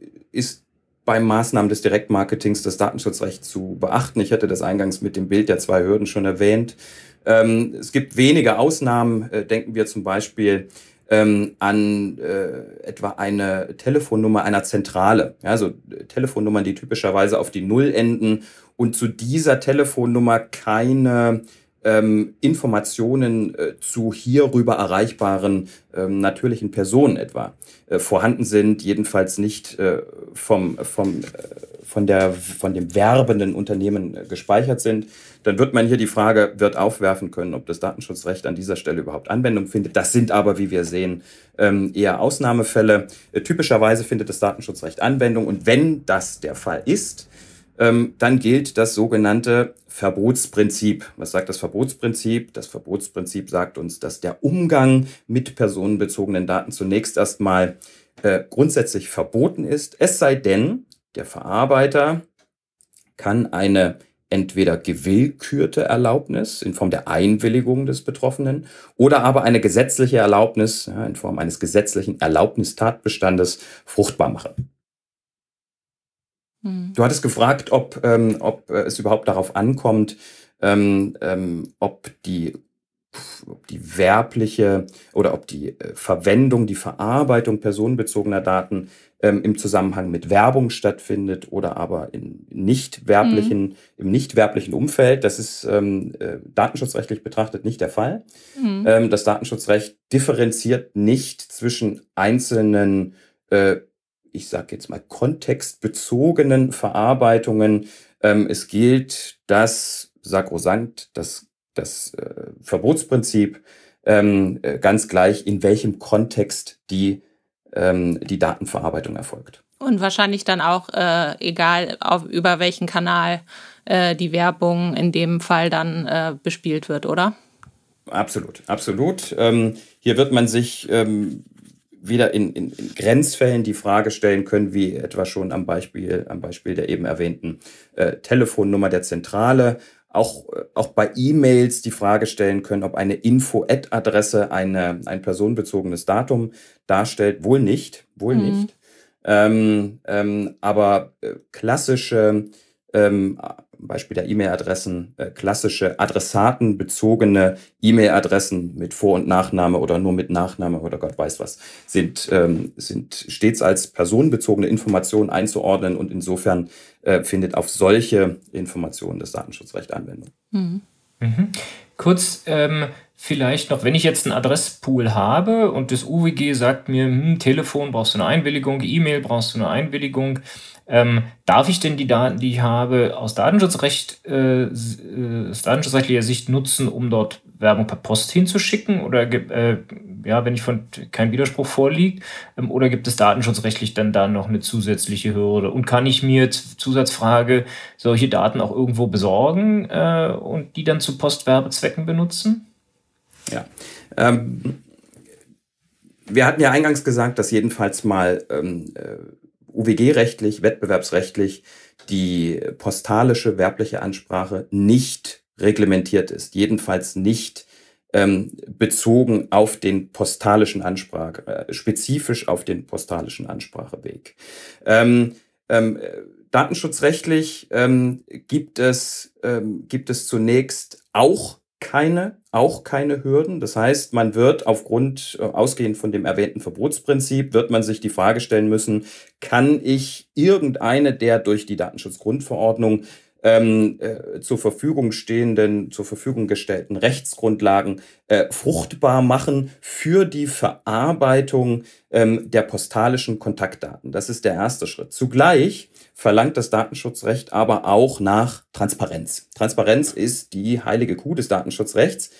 äh, ist beim Maßnahmen des Direktmarketings das Datenschutzrecht zu beachten. Ich hatte das eingangs mit dem Bild der zwei Hürden schon erwähnt. Ähm, es gibt wenige Ausnahmen. Äh, denken wir zum Beispiel ähm, an äh, etwa eine Telefonnummer einer Zentrale. Ja, also Telefonnummern, die typischerweise auf die Null enden und zu dieser Telefonnummer keine ähm, Informationen äh, zu hierüber erreichbaren ähm, natürlichen Personen etwa äh, vorhanden sind, jedenfalls nicht äh, vom, vom, äh, von, der, von dem werbenden Unternehmen äh, gespeichert sind, dann wird man hier die Frage wird aufwerfen können, ob das Datenschutzrecht an dieser Stelle überhaupt Anwendung findet. Das sind aber, wie wir sehen, ähm, eher Ausnahmefälle. Äh, typischerweise findet das Datenschutzrecht Anwendung und wenn das der Fall ist, ähm, dann gilt das sogenannte Verbotsprinzip. Was sagt das Verbotsprinzip? Das Verbotsprinzip sagt uns, dass der Umgang mit personenbezogenen Daten zunächst erstmal äh, grundsätzlich verboten ist, es sei denn, der Verarbeiter kann eine entweder gewillkürte Erlaubnis in Form der Einwilligung des Betroffenen oder aber eine gesetzliche Erlaubnis ja, in Form eines gesetzlichen Erlaubnistatbestandes fruchtbar machen. Hm. Du hattest gefragt, ob, ähm, ob äh, es überhaupt darauf ankommt, ähm, ähm, ob die ob die werbliche oder ob die äh, Verwendung, die Verarbeitung personenbezogener Daten ähm, im Zusammenhang mit Werbung stattfindet oder aber in nicht werblichen, mhm. im nicht werblichen Umfeld. Das ist ähm, äh, datenschutzrechtlich betrachtet nicht der Fall. Mhm. Ähm, das Datenschutzrecht differenziert nicht zwischen einzelnen, äh, ich sage jetzt mal, kontextbezogenen Verarbeitungen. Ähm, es gilt das sakrosankt, das, das äh, Verbotsprinzip, ähm, äh, ganz gleich, in welchem Kontext die ähm, die Datenverarbeitung erfolgt. Und wahrscheinlich dann auch, äh, egal auf, über welchen Kanal äh, die Werbung in dem Fall dann äh, bespielt wird, oder? Absolut, absolut. Ähm, hier wird man sich ähm, wieder in, in, in, Grenzfällen die Frage stellen können, wie etwa schon am Beispiel, am Beispiel der eben erwähnten äh, Telefonnummer der Zentrale auch, äh, auch bei E-Mails die Frage stellen können, ob eine Info-Ad-Adresse eine, ein personenbezogenes Datum darstellt. Wohl nicht, wohl mhm. nicht. Ähm, ähm, aber äh, klassische ähm, Beispiel der E-Mail-Adressen, äh, klassische adressatenbezogene E-Mail-Adressen mit Vor- und Nachname oder nur mit Nachname oder Gott weiß was, sind, ähm, sind stets als personenbezogene Informationen einzuordnen und insofern äh, findet auf solche Informationen das Datenschutzrecht Anwendung. Mhm. Mhm. Kurz ähm, vielleicht noch, wenn ich jetzt einen Adresspool habe und das UWG sagt mir, hm, Telefon brauchst du eine Einwilligung, E-Mail brauchst du eine Einwilligung, ähm, darf ich denn die Daten, die ich habe, aus Datenschutzrecht, äh, äh aus datenschutzrechtlicher Sicht nutzen, um dort Werbung per Post hinzuschicken? Oder äh, ja, wenn ich von kein Widerspruch vorliegt, ähm, oder gibt es datenschutzrechtlich dann da noch eine zusätzliche Hürde? Und kann ich mir Zusatzfrage solche Daten auch irgendwo besorgen äh, und die dann zu Postwerbezwecken benutzen? Ja. Ähm, wir hatten ja eingangs gesagt, dass jedenfalls mal ähm, äh, UWG-rechtlich, wettbewerbsrechtlich die postalische werbliche Ansprache nicht reglementiert ist, jedenfalls nicht ähm, bezogen auf den postalischen Ansprache, äh, spezifisch auf den postalischen Anspracheweg. Ähm, ähm, datenschutzrechtlich ähm, gibt es ähm, gibt es zunächst auch keine, auch keine Hürden. Das heißt, man wird aufgrund, äh, ausgehend von dem erwähnten Verbotsprinzip, wird man sich die Frage stellen müssen, kann ich irgendeine der durch die Datenschutzgrundverordnung ähm, äh, zur Verfügung stehenden, zur Verfügung gestellten Rechtsgrundlagen äh, fruchtbar machen für die Verarbeitung ähm, der postalischen Kontaktdaten. Das ist der erste Schritt. Zugleich verlangt das Datenschutzrecht aber auch nach Transparenz. Transparenz ist die heilige Kuh des Datenschutzrechts,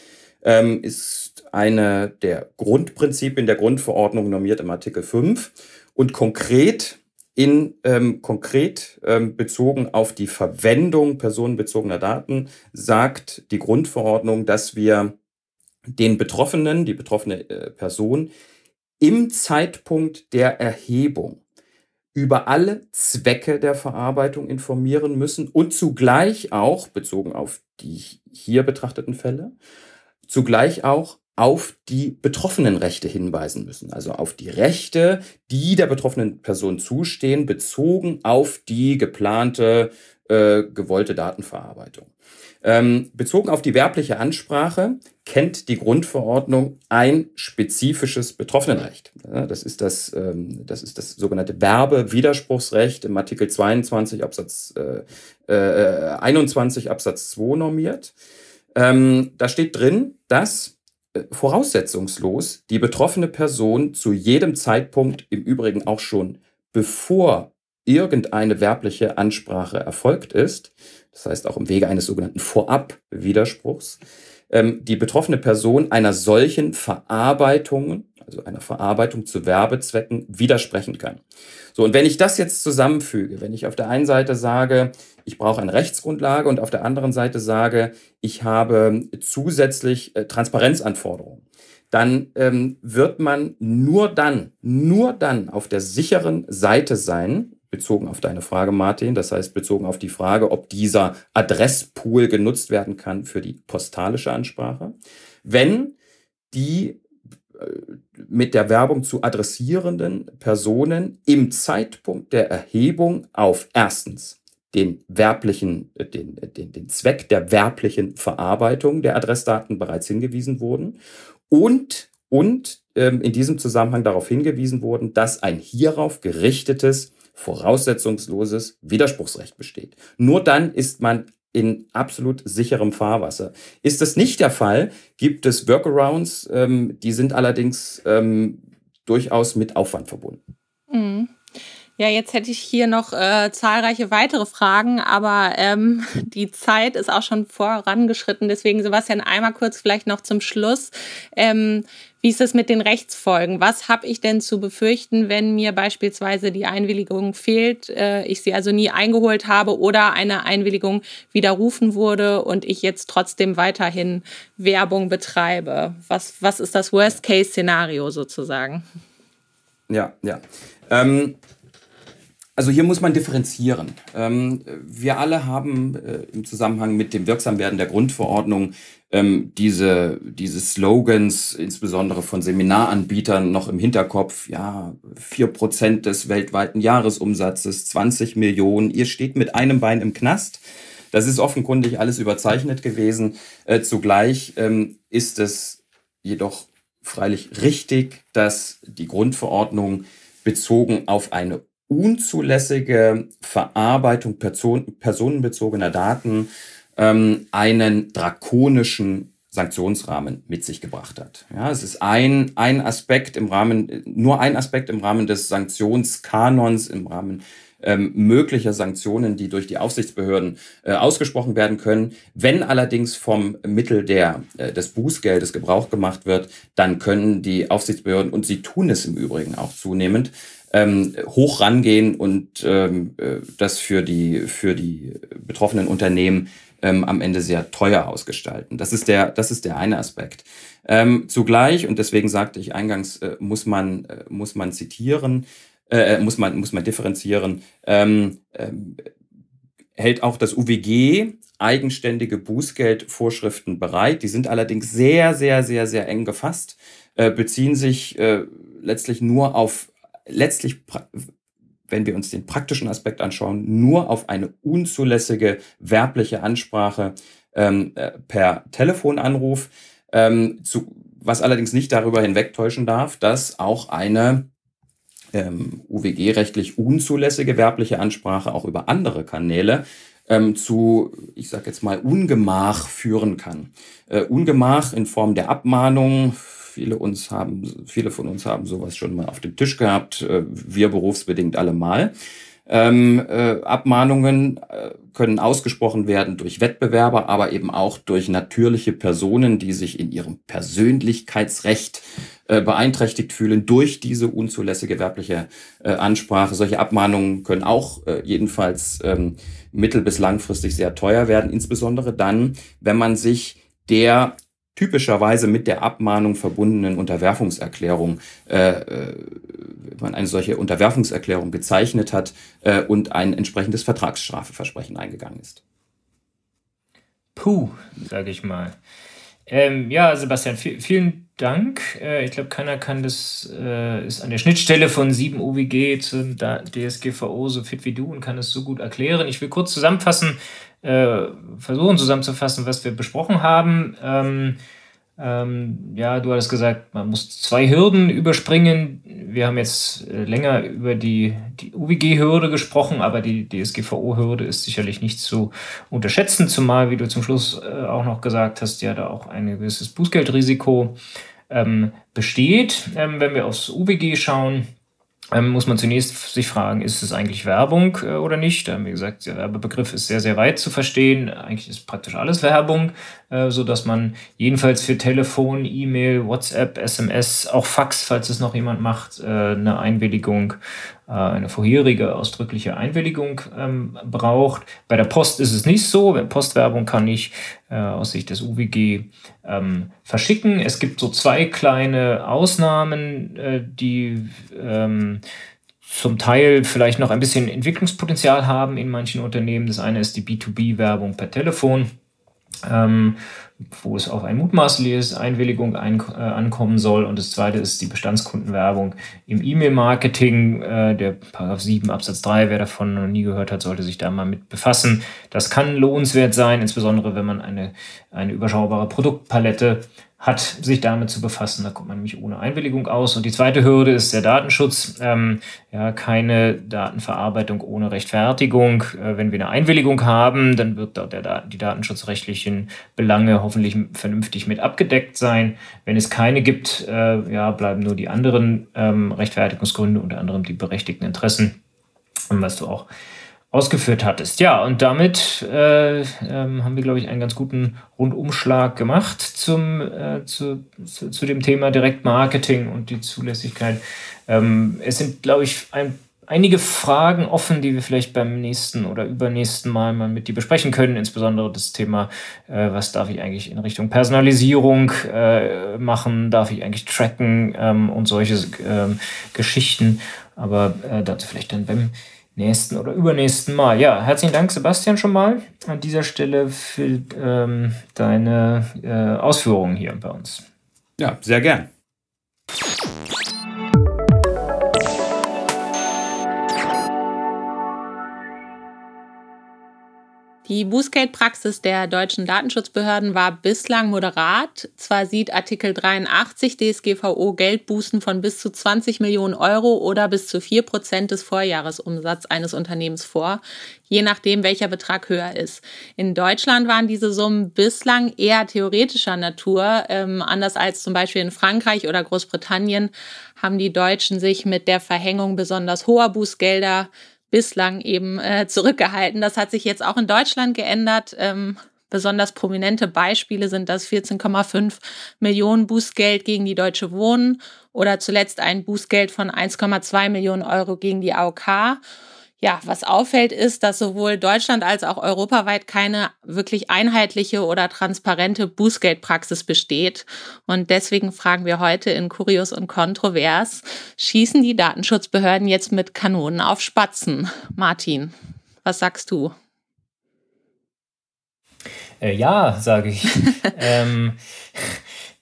ähm, ist eine der Grundprinzipien der Grundverordnung normiert im Artikel 5 und konkret in ähm, konkret ähm, bezogen auf die Verwendung personenbezogener Daten sagt die Grundverordnung, dass wir den Betroffenen, die betroffene äh, Person im Zeitpunkt der Erhebung über alle Zwecke der Verarbeitung informieren müssen und zugleich auch, bezogen auf die hier betrachteten Fälle, zugleich auch auf die betroffenen Rechte hinweisen müssen. Also auf die Rechte, die der betroffenen Person zustehen, bezogen auf die geplante, äh, gewollte Datenverarbeitung. Ähm, bezogen auf die werbliche Ansprache kennt die Grundverordnung ein spezifisches Betroffenenrecht. Ja, das, ist das, ähm, das ist das sogenannte Werbewiderspruchsrecht im Artikel 22 Absatz äh, äh, 21 Absatz 2 normiert. Ähm, da steht drin, dass äh, voraussetzungslos die betroffene Person zu jedem Zeitpunkt, im Übrigen auch schon bevor irgendeine werbliche Ansprache erfolgt ist, das heißt auch im Wege eines sogenannten Vorab-Widerspruchs, ähm, die betroffene Person einer solchen Verarbeitung, also einer Verarbeitung zu Werbezwecken, widersprechen kann. So, und wenn ich das jetzt zusammenfüge, wenn ich auf der einen Seite sage, ich brauche eine Rechtsgrundlage und auf der anderen Seite sage, ich habe zusätzlich äh, Transparenzanforderungen, dann ähm, wird man nur dann, nur dann auf der sicheren Seite sein, bezogen auf deine Frage, Martin, das heißt bezogen auf die Frage, ob dieser Adresspool genutzt werden kann für die postalische Ansprache. Wenn die mit der Werbung zu adressierenden Personen im Zeitpunkt der Erhebung auf erstens den werblichen, äh, den, äh, den, den Zweck der werblichen Verarbeitung der Adressdaten bereits hingewiesen wurden und, und ähm, in diesem Zusammenhang darauf hingewiesen wurden, dass ein hierauf gerichtetes, voraussetzungsloses Widerspruchsrecht besteht. Nur dann ist man in absolut sicherem Fahrwasser. Ist das nicht der Fall, gibt es Workarounds, ähm, die sind allerdings ähm, durchaus mit Aufwand verbunden. Mhm. Ja, jetzt hätte ich hier noch äh, zahlreiche weitere Fragen, aber ähm, die Zeit ist auch schon vorangeschritten. Deswegen, Sebastian, einmal kurz vielleicht noch zum Schluss. Ähm, wie ist es mit den Rechtsfolgen? Was habe ich denn zu befürchten, wenn mir beispielsweise die Einwilligung fehlt, äh, ich sie also nie eingeholt habe oder eine Einwilligung widerrufen wurde und ich jetzt trotzdem weiterhin Werbung betreibe? Was, was ist das Worst-Case-Szenario sozusagen? Ja, ja. Ähm also hier muss man differenzieren. Ähm, wir alle haben äh, im Zusammenhang mit dem Wirksamwerden der Grundverordnung ähm, diese, diese Slogans, insbesondere von Seminaranbietern, noch im Hinterkopf. Ja, vier Prozent des weltweiten Jahresumsatzes, 20 Millionen. Ihr steht mit einem Bein im Knast. Das ist offenkundig alles überzeichnet gewesen. Äh, zugleich ähm, ist es jedoch freilich richtig, dass die Grundverordnung bezogen auf eine unzulässige Verarbeitung person personenbezogener Daten ähm, einen drakonischen Sanktionsrahmen mit sich gebracht hat. Ja, es ist ein, ein Aspekt im Rahmen, nur ein Aspekt im Rahmen des Sanktionskanons, im Rahmen ähm, möglicher Sanktionen, die durch die Aufsichtsbehörden äh, ausgesprochen werden können. Wenn allerdings vom Mittel der, äh, des Bußgeldes Gebrauch gemacht wird, dann können die Aufsichtsbehörden, und sie tun es im Übrigen auch zunehmend, ähm, hoch rangehen und ähm, äh, das für die, für die betroffenen Unternehmen ähm, am Ende sehr teuer ausgestalten. Das ist der, das ist der eine Aspekt. Ähm, zugleich, und deswegen sagte ich eingangs, äh, muss man, äh, muss man zitieren, äh, äh muss man, muss man differenzieren, ähm, ähm, hält auch das UWG eigenständige Bußgeldvorschriften bereit. Die sind allerdings sehr, sehr, sehr, sehr eng gefasst, äh, beziehen sich äh, letztlich nur auf letztlich, wenn wir uns den praktischen Aspekt anschauen, nur auf eine unzulässige werbliche Ansprache ähm, äh, per Telefonanruf, ähm, zu, was allerdings nicht darüber hinwegtäuschen darf, dass auch eine ähm, UWG-rechtlich unzulässige werbliche Ansprache auch über andere Kanäle ähm, zu, ich sage jetzt mal, Ungemach führen kann. Äh, Ungemach in Form der Abmahnung, Viele, uns haben, viele von uns haben sowas schon mal auf dem Tisch gehabt, äh, wir berufsbedingt alle mal. Ähm, äh, Abmahnungen äh, können ausgesprochen werden durch Wettbewerber, aber eben auch durch natürliche Personen, die sich in ihrem Persönlichkeitsrecht äh, beeinträchtigt fühlen durch diese unzulässige werbliche äh, Ansprache. Solche Abmahnungen können auch äh, jedenfalls ähm, mittel- bis langfristig sehr teuer werden, insbesondere dann, wenn man sich der typischerweise mit der Abmahnung verbundenen Unterwerfungserklärung, äh, äh, man eine solche Unterwerfungserklärung gezeichnet hat äh, und ein entsprechendes Vertragsstrafeversprechen eingegangen ist. Puh, sage ich mal. Ähm, ja, Sebastian, vielen Dank. Äh, ich glaube, keiner kann das, äh, ist an der Schnittstelle von 7 OWG zum DSGVO so fit wie du und kann es so gut erklären. Ich will kurz zusammenfassen, äh, versuchen zusammenzufassen, was wir besprochen haben. Ähm, ähm, ja, du hattest gesagt, man muss zwei Hürden überspringen. Wir haben jetzt äh, länger über die, die UWG-Hürde gesprochen, aber die DSGVO-Hürde ist sicherlich nicht zu unterschätzen, zumal, wie du zum Schluss äh, auch noch gesagt hast, ja da auch ein gewisses Bußgeldrisiko ähm, besteht. Ähm, wenn wir aufs UWG schauen, ähm, muss man zunächst sich fragen, ist es eigentlich Werbung äh, oder nicht? Ähm, wie gesagt, der Werbebegriff ist sehr, sehr weit zu verstehen. Eigentlich ist praktisch alles Werbung, äh, so dass man jedenfalls für Telefon, E-Mail, WhatsApp, SMS, auch Fax, falls es noch jemand macht, äh, eine Einwilligung äh, eine vorherige ausdrückliche Einwilligung ähm, braucht. Bei der Post ist es nicht so. Postwerbung kann ich äh, aus Sicht des UWG ähm, verschicken. Es gibt so zwei kleine Ausnahmen, die ähm, zum Teil vielleicht noch ein bisschen Entwicklungspotenzial haben in manchen Unternehmen. Das eine ist die B2B-Werbung per Telefon. Ähm, wo es auf ein mutmaßliches Einwilligung ein, äh, ankommen soll. Und das zweite ist die Bestandskundenwerbung im E-Mail-Marketing. Äh, der Paragraph 7 Absatz 3, wer davon noch nie gehört hat, sollte sich da mal mit befassen. Das kann lohnenswert sein, insbesondere wenn man eine, eine überschaubare Produktpalette hat, sich damit zu befassen. Da kommt man nämlich ohne Einwilligung aus. Und die zweite Hürde ist der Datenschutz. Ähm, ja, keine Datenverarbeitung ohne Rechtfertigung. Äh, wenn wir eine Einwilligung haben, dann wird dort der die datenschutzrechtlichen Belange hoffentlich vernünftig mit abgedeckt sein. Wenn es keine gibt, äh, ja, bleiben nur die anderen ähm, Rechtfertigungsgründe, unter anderem die berechtigten Interessen, was du auch ausgeführt hattest. Ja, und damit äh, ähm, haben wir, glaube ich, einen ganz guten Rundumschlag gemacht zum, äh, zu, zu, zu, dem Thema Direktmarketing und die Zulässigkeit. Ähm, es sind, glaube ich, ein, einige Fragen offen, die wir vielleicht beim nächsten oder übernächsten Mal mal mit dir besprechen können. Insbesondere das Thema, äh, was darf ich eigentlich in Richtung Personalisierung äh, machen, darf ich eigentlich tracken ähm, und solche ähm, Geschichten. Aber äh, dazu vielleicht dann beim nächsten oder übernächsten Mal. Ja, herzlichen Dank, Sebastian, schon mal an dieser Stelle für ähm, deine äh, Ausführungen hier bei uns. Ja, sehr gern. Die Bußgeldpraxis der deutschen Datenschutzbehörden war bislang moderat. Zwar sieht Artikel 83 DSGVO Geldbußen von bis zu 20 Millionen Euro oder bis zu 4 Prozent des Vorjahresumsatzes eines Unternehmens vor, je nachdem, welcher Betrag höher ist. In Deutschland waren diese Summen bislang eher theoretischer Natur. Ähm, anders als zum Beispiel in Frankreich oder Großbritannien haben die Deutschen sich mit der Verhängung besonders hoher Bußgelder bislang eben äh, zurückgehalten. Das hat sich jetzt auch in Deutschland geändert. Ähm, besonders prominente Beispiele sind das 14,5 Millionen Bußgeld gegen die Deutsche Wohnen oder zuletzt ein Bußgeld von 1,2 Millionen Euro gegen die AOK. Ja, was auffällt, ist, dass sowohl Deutschland als auch europaweit keine wirklich einheitliche oder transparente Bußgeldpraxis besteht. Und deswegen fragen wir heute in Kurios und Kontrovers, schießen die Datenschutzbehörden jetzt mit Kanonen auf Spatzen? Martin, was sagst du? Äh, ja, sage ich. ähm,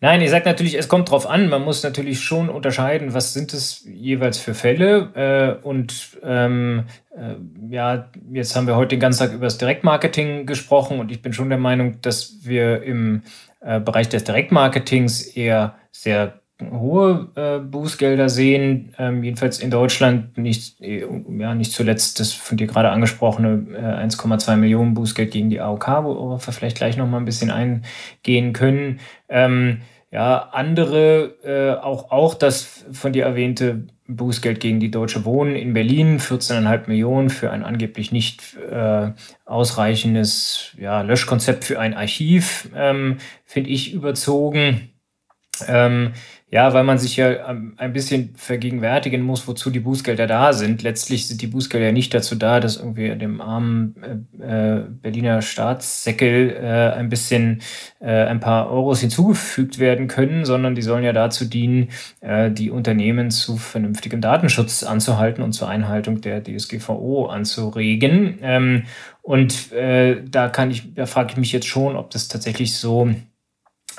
Nein, ihr sagt natürlich, es kommt drauf an. Man muss natürlich schon unterscheiden, was sind es jeweils für Fälle. Äh, und ähm, äh, ja, jetzt haben wir heute den ganzen Tag über das Direktmarketing gesprochen und ich bin schon der Meinung, dass wir im äh, Bereich des Direktmarketings eher sehr hohe äh, Bußgelder sehen, ähm, jedenfalls in Deutschland nicht, äh, ja, nicht zuletzt das von dir gerade angesprochene äh, 1,2 Millionen Bußgeld gegen die AOK, worauf wir vielleicht gleich noch mal ein bisschen eingehen können. Ähm, ja, andere, äh, auch, auch das von dir erwähnte Bußgeld gegen die Deutsche Wohnen in Berlin, 14,5 Millionen für ein angeblich nicht äh, ausreichendes ja, Löschkonzept für ein Archiv, ähm, finde ich überzogen. Ähm, ja, weil man sich ja ähm, ein bisschen vergegenwärtigen muss, wozu die Bußgelder da sind. Letztlich sind die Bußgelder ja nicht dazu da, dass irgendwie dem armen äh, äh, Berliner Staatssäckel äh, ein bisschen äh, ein paar Euros hinzugefügt werden können, sondern die sollen ja dazu dienen, äh, die Unternehmen zu vernünftigem Datenschutz anzuhalten und zur Einhaltung der DSGVO anzuregen. Ähm, und äh, da kann ich, da frage ich mich jetzt schon, ob das tatsächlich so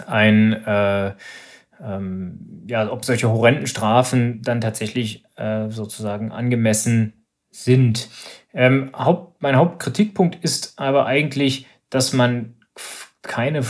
ein ähm, ja, ob solche horrenden Strafen dann tatsächlich äh, sozusagen angemessen sind. Ähm, Haupt, mein Hauptkritikpunkt ist aber eigentlich, dass man keine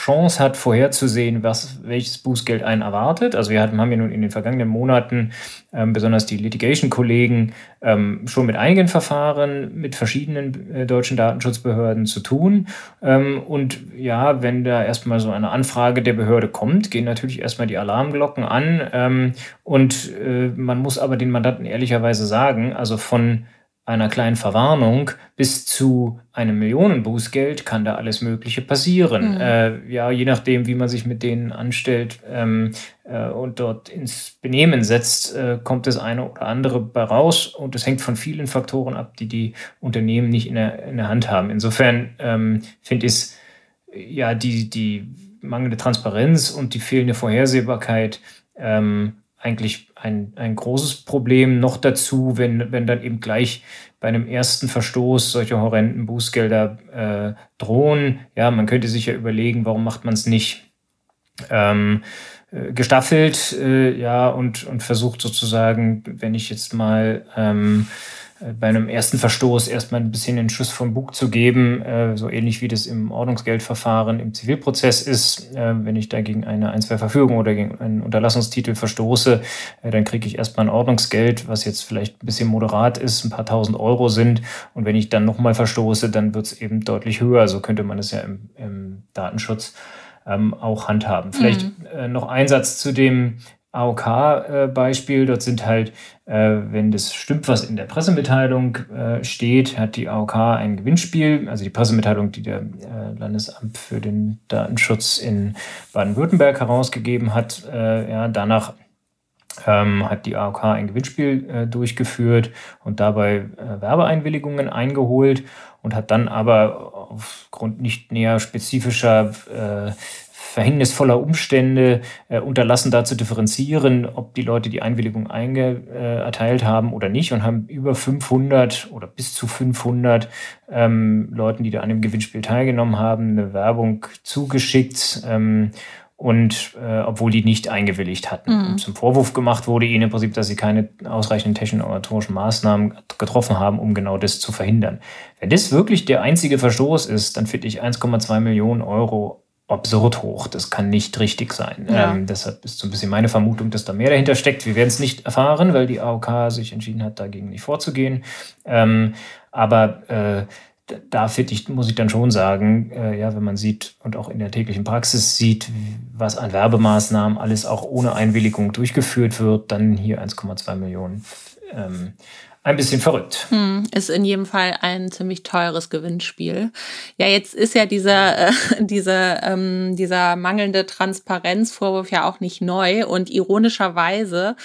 Chance hat, vorherzusehen, was, welches Bußgeld einen erwartet. Also wir hatten, haben ja nun in den vergangenen Monaten ähm, besonders die Litigation-Kollegen ähm, schon mit einigen Verfahren mit verschiedenen äh, deutschen Datenschutzbehörden zu tun. Ähm, und ja, wenn da erstmal so eine Anfrage der Behörde kommt, gehen natürlich erstmal die Alarmglocken an. Ähm, und äh, man muss aber den Mandanten ehrlicherweise sagen, also von einer kleinen Verwarnung bis zu einem Millionenbußgeld kann da alles Mögliche passieren. Mhm. Äh, ja, je nachdem, wie man sich mit denen anstellt ähm, äh, und dort ins Benehmen setzt, äh, kommt das eine oder andere bei raus und es hängt von vielen Faktoren ab, die die Unternehmen nicht in der, in der Hand haben. Insofern ähm, finde ich es ja die, die mangelnde Transparenz und die fehlende Vorhersehbarkeit ähm, eigentlich ein, ein großes Problem. Noch dazu, wenn, wenn dann eben gleich bei einem ersten Verstoß solche horrenden Bußgelder äh, drohen. Ja, man könnte sich ja überlegen, warum macht man es nicht ähm, äh, gestaffelt, äh, ja, und, und versucht sozusagen, wenn ich jetzt mal ähm, äh, bei einem ersten Verstoß erstmal ein bisschen den Schuss vom Bug zu geben, äh, so ähnlich wie das im Ordnungsgeldverfahren im Zivilprozess ist. Äh, wenn ich dagegen eine Einzelverfügung oder gegen einen Unterlassungstitel verstoße, äh, dann kriege ich erstmal ein Ordnungsgeld, was jetzt vielleicht ein bisschen moderat ist, ein paar tausend Euro sind. Und wenn ich dann nochmal verstoße, dann wird es eben deutlich höher. So könnte man es ja im, im Datenschutz ähm, auch handhaben. Vielleicht mhm. äh, noch ein Satz zu dem AOK-Beispiel. Dort sind halt, äh, wenn das stimmt, was in der Pressemitteilung äh, steht, hat die AOK ein Gewinnspiel, also die Pressemitteilung, die der äh, Landesamt für den Datenschutz in Baden-Württemberg herausgegeben hat. Äh, ja, danach ähm, hat die AOK ein Gewinnspiel äh, durchgeführt und dabei äh, Werbeeinwilligungen eingeholt und hat dann aber aufgrund nicht näher spezifischer verhängnisvoller Umstände äh, unterlassen, da zu differenzieren, ob die Leute die Einwilligung einge, äh, erteilt haben oder nicht und haben über 500 oder bis zu 500 ähm, Leuten, die da an dem Gewinnspiel teilgenommen haben, eine Werbung zugeschickt. Ähm, und äh, obwohl die nicht eingewilligt hatten. Mhm. Zum Vorwurf gemacht wurde ihnen im Prinzip, dass sie keine ausreichenden technischen und oratorischen Maßnahmen getroffen haben, um genau das zu verhindern. Wenn das wirklich der einzige Verstoß ist, dann finde ich 1,2 Millionen Euro absurd hoch. Das kann nicht richtig sein. Ja. Ähm, deshalb ist so ein bisschen meine Vermutung, dass da mehr dahinter steckt. Wir werden es nicht erfahren, weil die AOK sich entschieden hat, dagegen nicht vorzugehen. Ähm, aber äh, da finde ich, muss ich dann schon sagen, äh, ja, wenn man sieht und auch in der täglichen Praxis sieht, was an Werbemaßnahmen alles auch ohne Einwilligung durchgeführt wird, dann hier 1,2 Millionen. Ähm, ein bisschen verrückt. Hm, ist in jedem Fall ein ziemlich teures Gewinnspiel. Ja, jetzt ist ja dieser, äh, diese, ähm, dieser mangelnde Transparenzvorwurf ja auch nicht neu und ironischerweise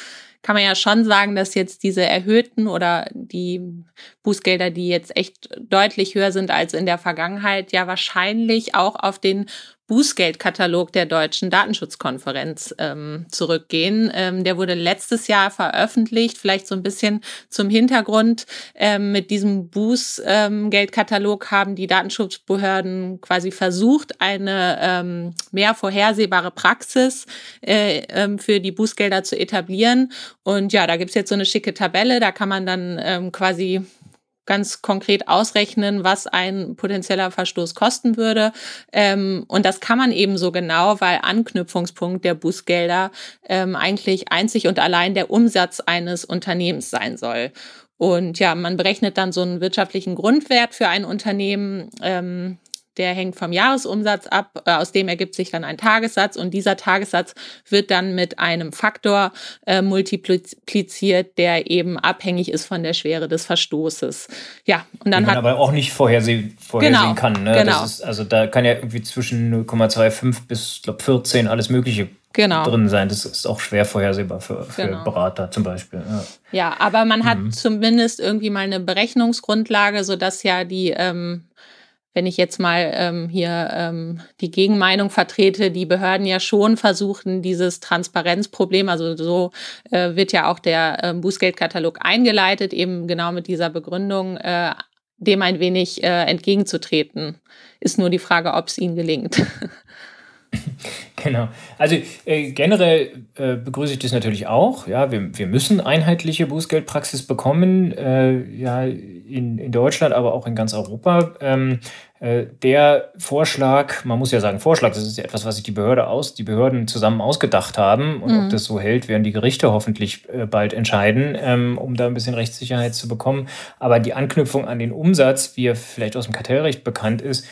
kann man ja schon sagen, dass jetzt diese erhöhten oder die Bußgelder, die jetzt echt deutlich höher sind als in der Vergangenheit, ja wahrscheinlich auch auf den Bußgeldkatalog der Deutschen Datenschutzkonferenz ähm, zurückgehen. Ähm, der wurde letztes Jahr veröffentlicht, vielleicht so ein bisschen zum Hintergrund. Ähm, mit diesem Bußgeldkatalog haben die Datenschutzbehörden quasi versucht, eine ähm, mehr vorhersehbare Praxis äh, ähm, für die Bußgelder zu etablieren. Und ja, da gibt's jetzt so eine schicke Tabelle, da kann man dann ähm, quasi ganz konkret ausrechnen, was ein potenzieller Verstoß kosten würde. Ähm, und das kann man eben so genau, weil Anknüpfungspunkt der Bußgelder ähm, eigentlich einzig und allein der Umsatz eines Unternehmens sein soll. Und ja, man berechnet dann so einen wirtschaftlichen Grundwert für ein Unternehmen. Ähm, der hängt vom Jahresumsatz ab, äh, aus dem ergibt sich dann ein Tagessatz und dieser Tagessatz wird dann mit einem Faktor äh, multipliziert, der eben abhängig ist von der Schwere des Verstoßes. Ja, und dann hat aber auch nicht vorhersehen, vorhersehen genau, kann. Ne? Genau. Ist, also da kann ja irgendwie zwischen 0,25 bis glaub, 14 alles Mögliche genau. drin sein. Das ist auch schwer vorhersehbar für, für genau. Berater zum Beispiel. Ja, ja aber man hat mhm. zumindest irgendwie mal eine Berechnungsgrundlage, sodass ja die ähm, wenn ich jetzt mal ähm, hier ähm, die Gegenmeinung vertrete, die Behörden ja schon versuchen, dieses Transparenzproblem, also so äh, wird ja auch der äh, Bußgeldkatalog eingeleitet, eben genau mit dieser Begründung, äh, dem ein wenig äh, entgegenzutreten. Ist nur die Frage, ob es ihnen gelingt. Genau. Also äh, generell äh, begrüße ich das natürlich auch. Ja, wir, wir müssen einheitliche Bußgeldpraxis bekommen, äh, ja, in, in Deutschland, aber auch in ganz Europa. Ähm, äh, der Vorschlag, man muss ja sagen Vorschlag, das ist ja etwas, was sich die Behörde aus, die Behörden zusammen ausgedacht haben. Und mhm. ob das so hält, werden die Gerichte hoffentlich äh, bald entscheiden, ähm, um da ein bisschen Rechtssicherheit zu bekommen. Aber die Anknüpfung an den Umsatz, wie er vielleicht aus dem Kartellrecht bekannt ist,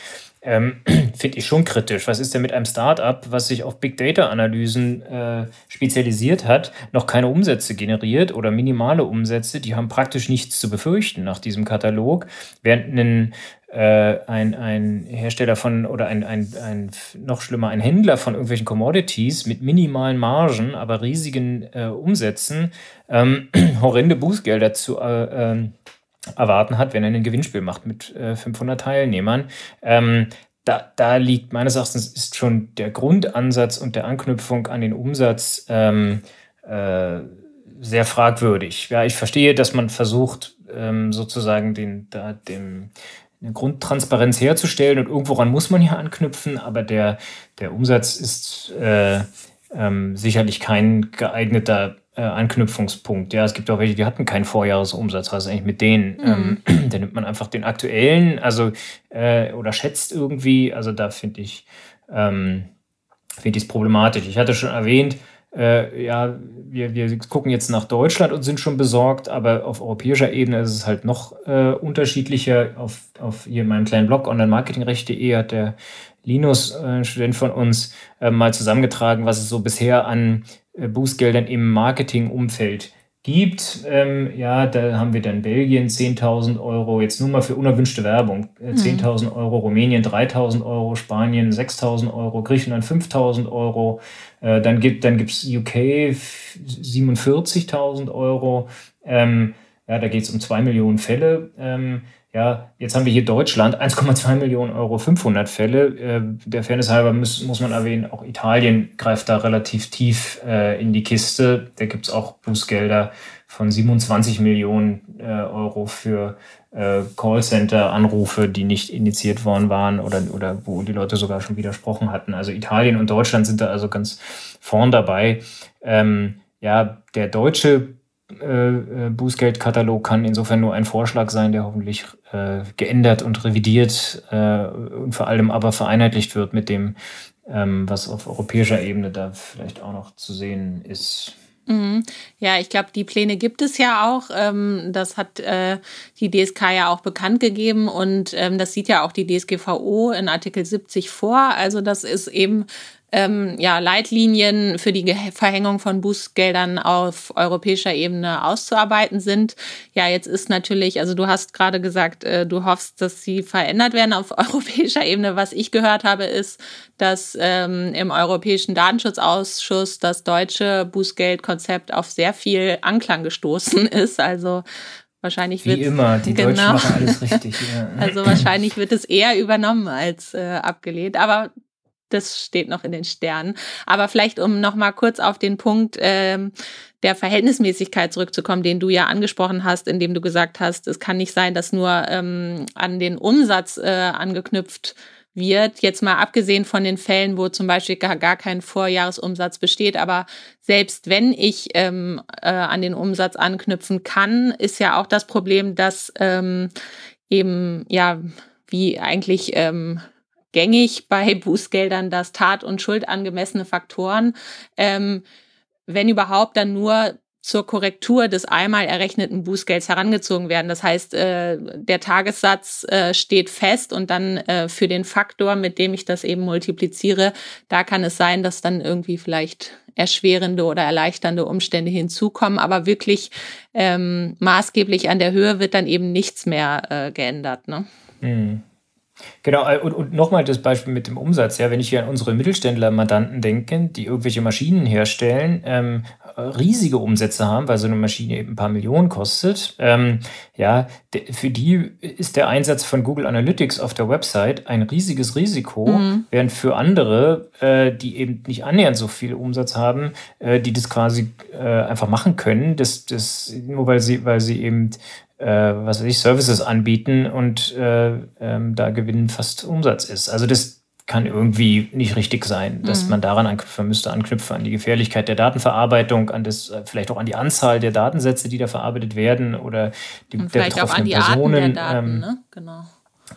ähm, finde ich schon kritisch. Was ist denn mit einem Startup, was sich auf Big Data-Analysen äh, spezialisiert hat, noch keine Umsätze generiert oder minimale Umsätze? Die haben praktisch nichts zu befürchten nach diesem Katalog, während ein, äh, ein, ein Hersteller von oder ein, ein, ein noch schlimmer, ein Händler von irgendwelchen Commodities mit minimalen Margen, aber riesigen äh, Umsätzen ähm, horrende Bußgelder zu äh, ähm, erwarten hat, wenn er ein Gewinnspiel macht mit äh, 500 Teilnehmern. Ähm, da, da liegt meines Erachtens ist schon der Grundansatz und der Anknüpfung an den Umsatz ähm, äh, sehr fragwürdig. Ja, ich verstehe, dass man versucht, ähm, sozusagen den, da, dem, eine Grundtransparenz herzustellen und irgendworan muss man ja anknüpfen, aber der, der Umsatz ist äh, ähm, sicherlich kein geeigneter äh, Anknüpfungspunkt. Ja, es gibt auch welche, die hatten keinen Vorjahresumsatz. Was ist eigentlich mit denen? Mhm. Ähm, da nimmt man einfach den aktuellen, also äh, oder schätzt irgendwie. Also da finde ich ähm, finde ich es problematisch. Ich hatte schon erwähnt, äh, ja, wir, wir gucken jetzt nach Deutschland und sind schon besorgt, aber auf europäischer Ebene ist es halt noch äh, unterschiedlicher. Auf, auf hier in meinem kleinen Blog onlinemarketingrecht.de hat der Linus, äh, ein Student von uns, äh, mal zusammengetragen, was es so bisher an äh, Bußgeldern im Marketingumfeld gibt. Ähm, ja, da haben wir dann Belgien 10.000 Euro, jetzt nur mal für unerwünschte Werbung, äh, 10.000 mhm. Euro, Rumänien 3.000 Euro, Spanien 6.000 Euro, Griechenland 5.000 Euro, äh, dann gibt dann gibt's UK 47.000 Euro. Ähm, ja, da geht es um zwei Millionen Fälle. Ähm, ja, jetzt haben wir hier Deutschland, 1,2 Millionen Euro, 500 Fälle. Äh, der Fairness halber muss, muss man erwähnen, auch Italien greift da relativ tief äh, in die Kiste. Da gibt's auch Bußgelder von 27 Millionen äh, Euro für äh, Callcenter-Anrufe, die nicht initiiert worden waren oder, oder wo die Leute sogar schon widersprochen hatten. Also Italien und Deutschland sind da also ganz vorn dabei. Ähm, ja, der deutsche äh, äh, Bußgeldkatalog kann insofern nur ein Vorschlag sein, der hoffentlich äh, geändert und revidiert äh, und vor allem aber vereinheitlicht wird mit dem, ähm, was auf europäischer Ebene da vielleicht auch noch zu sehen ist. Mhm. Ja, ich glaube, die Pläne gibt es ja auch. Ähm, das hat äh, die DSK ja auch bekannt gegeben und ähm, das sieht ja auch die DSGVO in Artikel 70 vor. Also das ist eben ähm, ja, Leitlinien für die Verhängung von Bußgeldern auf europäischer Ebene auszuarbeiten sind. Ja, jetzt ist natürlich, also du hast gerade gesagt, äh, du hoffst, dass sie verändert werden auf europäischer Ebene. Was ich gehört habe, ist, dass ähm, im Europäischen Datenschutzausschuss das deutsche Bußgeldkonzept auf sehr viel Anklang gestoßen ist. Also Wahrscheinlich wird Wie immer, die genau. Deutschen machen alles richtig. Ja. Also wahrscheinlich wird es eher übernommen als äh, abgelehnt. Aber das steht noch in den Sternen. Aber vielleicht, um noch mal kurz auf den Punkt ähm, der Verhältnismäßigkeit zurückzukommen, den du ja angesprochen hast, indem du gesagt hast, es kann nicht sein, dass nur ähm, an den Umsatz äh, angeknüpft wird. Jetzt mal abgesehen von den Fällen, wo zum Beispiel gar, gar kein Vorjahresumsatz besteht, aber selbst wenn ich ähm, äh, an den Umsatz anknüpfen kann, ist ja auch das Problem, dass ähm, eben ja wie eigentlich ähm, gängig bei Bußgeldern, dass tat- und schuldangemessene Faktoren, ähm, wenn überhaupt, dann nur zur Korrektur des einmal errechneten Bußgelds herangezogen werden. Das heißt, äh, der Tagessatz äh, steht fest und dann äh, für den Faktor, mit dem ich das eben multipliziere, da kann es sein, dass dann irgendwie vielleicht erschwerende oder erleichternde Umstände hinzukommen. Aber wirklich ähm, maßgeblich an der Höhe wird dann eben nichts mehr äh, geändert. Ne? Mhm. Genau, äh, und, und nochmal das Beispiel mit dem Umsatz. Ja, wenn ich hier an unsere Mittelständler-Mandanten denke, die irgendwelche Maschinen herstellen, ähm, riesige Umsätze haben, weil so eine Maschine eben ein paar Millionen kostet. Ähm, ja, für die ist der Einsatz von Google Analytics auf der Website ein riesiges Risiko, mhm. während für andere, äh, die eben nicht annähernd so viel Umsatz haben, äh, die das quasi äh, einfach machen können, das, das, nur weil sie, weil sie eben äh, was weiß ich, Services anbieten und äh, ähm, da Gewinn fast Umsatz ist. Also das kann irgendwie nicht richtig sein, dass mhm. man daran anknüpfen müsste, anknüpfen an die Gefährlichkeit der Datenverarbeitung, an das, äh, vielleicht auch an die Anzahl der Datensätze, die da verarbeitet werden oder die und der betroffenen Personen. Daten, ähm, ne? Genau.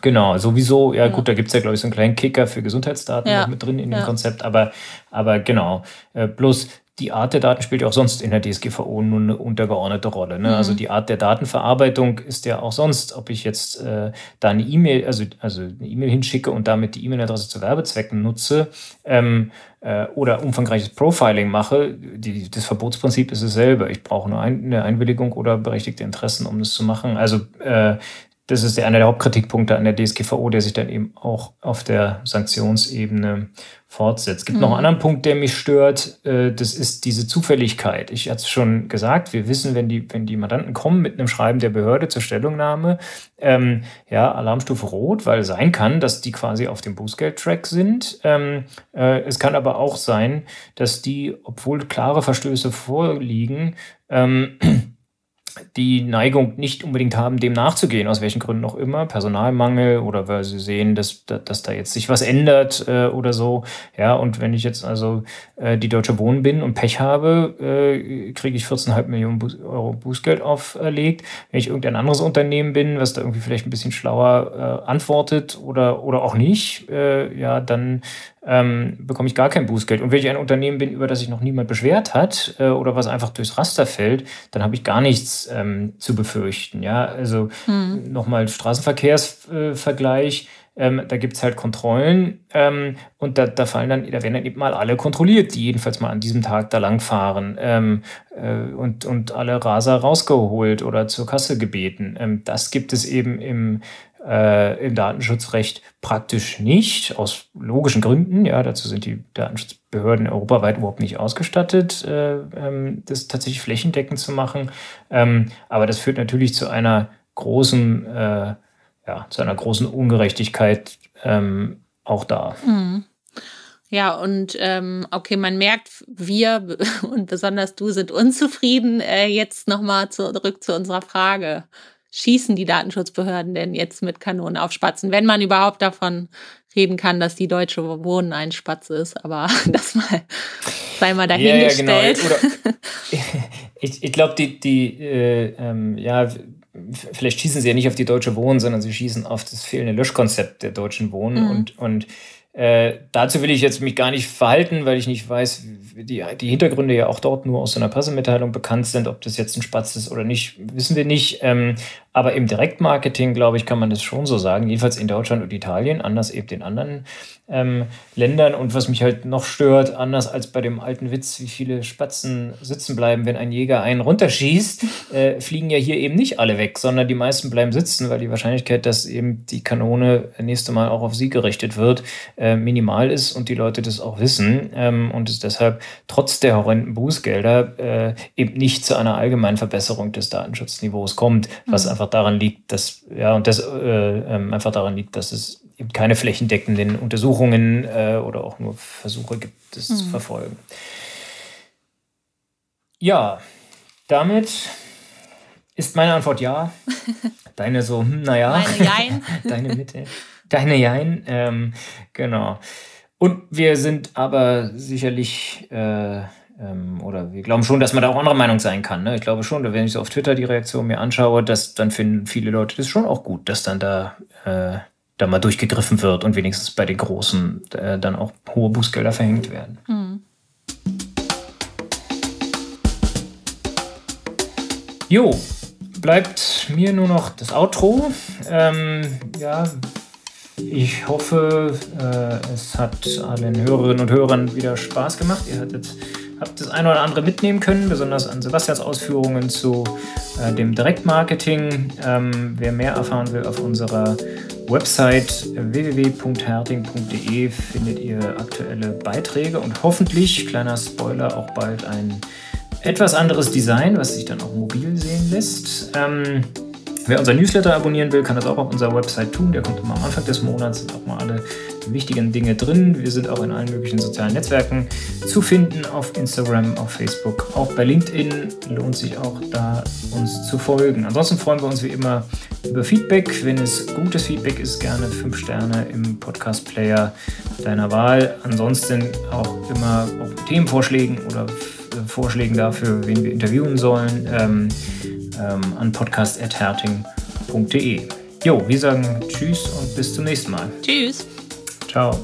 Genau, sowieso, ja, ja. gut, da gibt es ja, glaube ich, so einen kleinen Kicker für Gesundheitsdaten ja. mit drin in dem Konzept, aber, aber genau. Äh, bloß die Art der Daten spielt ja auch sonst in der DSGVO nur eine untergeordnete Rolle. Ne? Also mhm. Also die Art der Datenverarbeitung ist ja auch sonst, ob ich jetzt äh, da eine E-Mail, also, also eine E-Mail hinschicke und damit die E-Mail-Adresse zu Werbezwecken nutze ähm, äh, oder umfangreiches Profiling mache, die, das Verbotsprinzip ist dasselbe. Ich brauche nur ein, eine Einwilligung oder berechtigte Interessen, um das zu machen. Also äh, das ist einer der Hauptkritikpunkte an der DSGVO, der sich dann eben auch auf der Sanktionsebene fortsetzt. Es gibt mhm. noch einen anderen Punkt, der mich stört. Äh, das ist diese Zufälligkeit. Ich hatte es schon gesagt, wir wissen, wenn die, wenn die Mandanten kommen mit einem Schreiben der Behörde zur Stellungnahme, ähm, ja, Alarmstufe rot, weil sein kann, dass die quasi auf dem Bußgeldtrack sind. Ähm, äh, es kann aber auch sein, dass die, obwohl klare Verstöße vorliegen, ähm, die Neigung nicht unbedingt haben, dem nachzugehen, aus welchen Gründen auch immer, Personalmangel oder weil sie sehen, dass, dass da jetzt sich was ändert äh, oder so. Ja, und wenn ich jetzt also äh, die Deutsche Wohnen bin und Pech habe, äh, kriege ich 14,5 Millionen Bu Euro Bußgeld auferlegt. Wenn ich irgendein anderes Unternehmen bin, was da irgendwie vielleicht ein bisschen schlauer äh, antwortet oder, oder auch nicht, äh, ja, dann ähm, bekomme ich gar kein Bußgeld. Und wenn ich ein Unternehmen bin, über das sich noch niemand beschwert hat äh, oder was einfach durchs Raster fällt, dann habe ich gar nichts ähm, zu befürchten. Ja, also hm. nochmal Straßenverkehrsvergleich. Ähm, da gibt es halt Kontrollen ähm, und da, da fallen dann, da werden dann eben mal alle kontrolliert, die jedenfalls mal an diesem Tag da lang fahren ähm, äh, und, und alle Raser rausgeholt oder zur Kasse gebeten. Ähm, das gibt es eben im äh, im Datenschutzrecht praktisch nicht, aus logischen Gründen. Ja, dazu sind die Datenschutzbehörden europaweit überhaupt nicht ausgestattet, äh, ähm, das tatsächlich flächendeckend zu machen. Ähm, aber das führt natürlich zu einer großen, äh, ja, zu einer großen Ungerechtigkeit ähm, auch da. Mhm. Ja, und ähm, okay, man merkt, wir und besonders du sind unzufrieden. Äh, jetzt nochmal zurück zu unserer Frage schießen die Datenschutzbehörden denn jetzt mit Kanonen auf Spatzen, wenn man überhaupt davon reden kann, dass die deutsche Wohnen ein Spatz ist, aber das mal sei mal dahingestellt. Ja, ja, genau. ich ich glaube, die, die äh, ähm, ja, vielleicht schießen sie ja nicht auf die deutsche Wohnen, sondern sie schießen auf das fehlende Löschkonzept der deutschen Wohnen mhm. und, und äh, dazu will ich jetzt mich gar nicht verhalten, weil ich nicht weiß, die, die Hintergründe ja auch dort nur aus so einer Pressemitteilung bekannt sind. Ob das jetzt ein Spatz ist oder nicht, wissen wir nicht. Ähm, aber im Direktmarketing, glaube ich, kann man das schon so sagen. Jedenfalls in Deutschland und Italien, anders eben in anderen ähm, Ländern. Und was mich halt noch stört, anders als bei dem alten Witz, wie viele Spatzen sitzen bleiben, wenn ein Jäger einen runterschießt, äh, fliegen ja hier eben nicht alle weg, sondern die meisten bleiben sitzen, weil die Wahrscheinlichkeit, dass eben die Kanone nächste Mal auch auf sie gerichtet wird, äh, minimal ist und die Leute das auch wissen ähm, und es deshalb trotz der horrenden Bußgelder äh, eben nicht zu einer allgemeinen Verbesserung des Datenschutzniveaus kommt, was mhm. einfach daran liegt, dass, ja, und das äh, ähm, einfach daran liegt, dass es eben keine flächendeckenden Untersuchungen äh, oder auch nur Versuche gibt, das mhm. zu verfolgen. Ja, damit ist meine Antwort ja. Deine so, hm, naja. Meine Jein. Deine Mitte. Deine Jein. Ähm, genau. Und wir sind aber sicherlich äh, ähm, oder wir glauben schon, dass man da auch anderer Meinung sein kann. Ne? Ich glaube schon, wenn ich so auf Twitter die Reaktion mir anschaue, dass dann finden viele Leute das schon auch gut, dass dann da, äh, da mal durchgegriffen wird und wenigstens bei den Großen äh, dann auch hohe Bußgelder verhängt werden. Mhm. Jo, bleibt mir nur noch das Outro. Ähm, ja, ich hoffe, äh, es hat allen Hörerinnen und Hörern wieder Spaß gemacht. Ihr hattet habt das eine oder andere mitnehmen können, besonders an Sebastians Ausführungen zu äh, dem Direktmarketing. Ähm, wer mehr erfahren will, auf unserer Website www.herting.de findet ihr aktuelle Beiträge und hoffentlich, kleiner Spoiler, auch bald ein etwas anderes Design, was sich dann auch mobil sehen lässt. Wer unser Newsletter abonnieren will, kann das auch auf unserer Website tun. Der kommt immer am Anfang des Monats, sind auch mal alle wichtigen Dinge drin. Wir sind auch in allen möglichen sozialen Netzwerken zu finden, auf Instagram, auf Facebook, auch bei LinkedIn lohnt sich auch da uns zu folgen. Ansonsten freuen wir uns wie immer über Feedback. Wenn es gutes Feedback ist, gerne 5 Sterne im Podcast-Player deiner Wahl. Ansonsten auch immer auch Themenvorschlägen oder Vorschlägen dafür, wen wir interviewen sollen, ähm, ähm, an podcast.herting.de. Jo, wir sagen Tschüss und bis zum nächsten Mal. Tschüss. Ciao.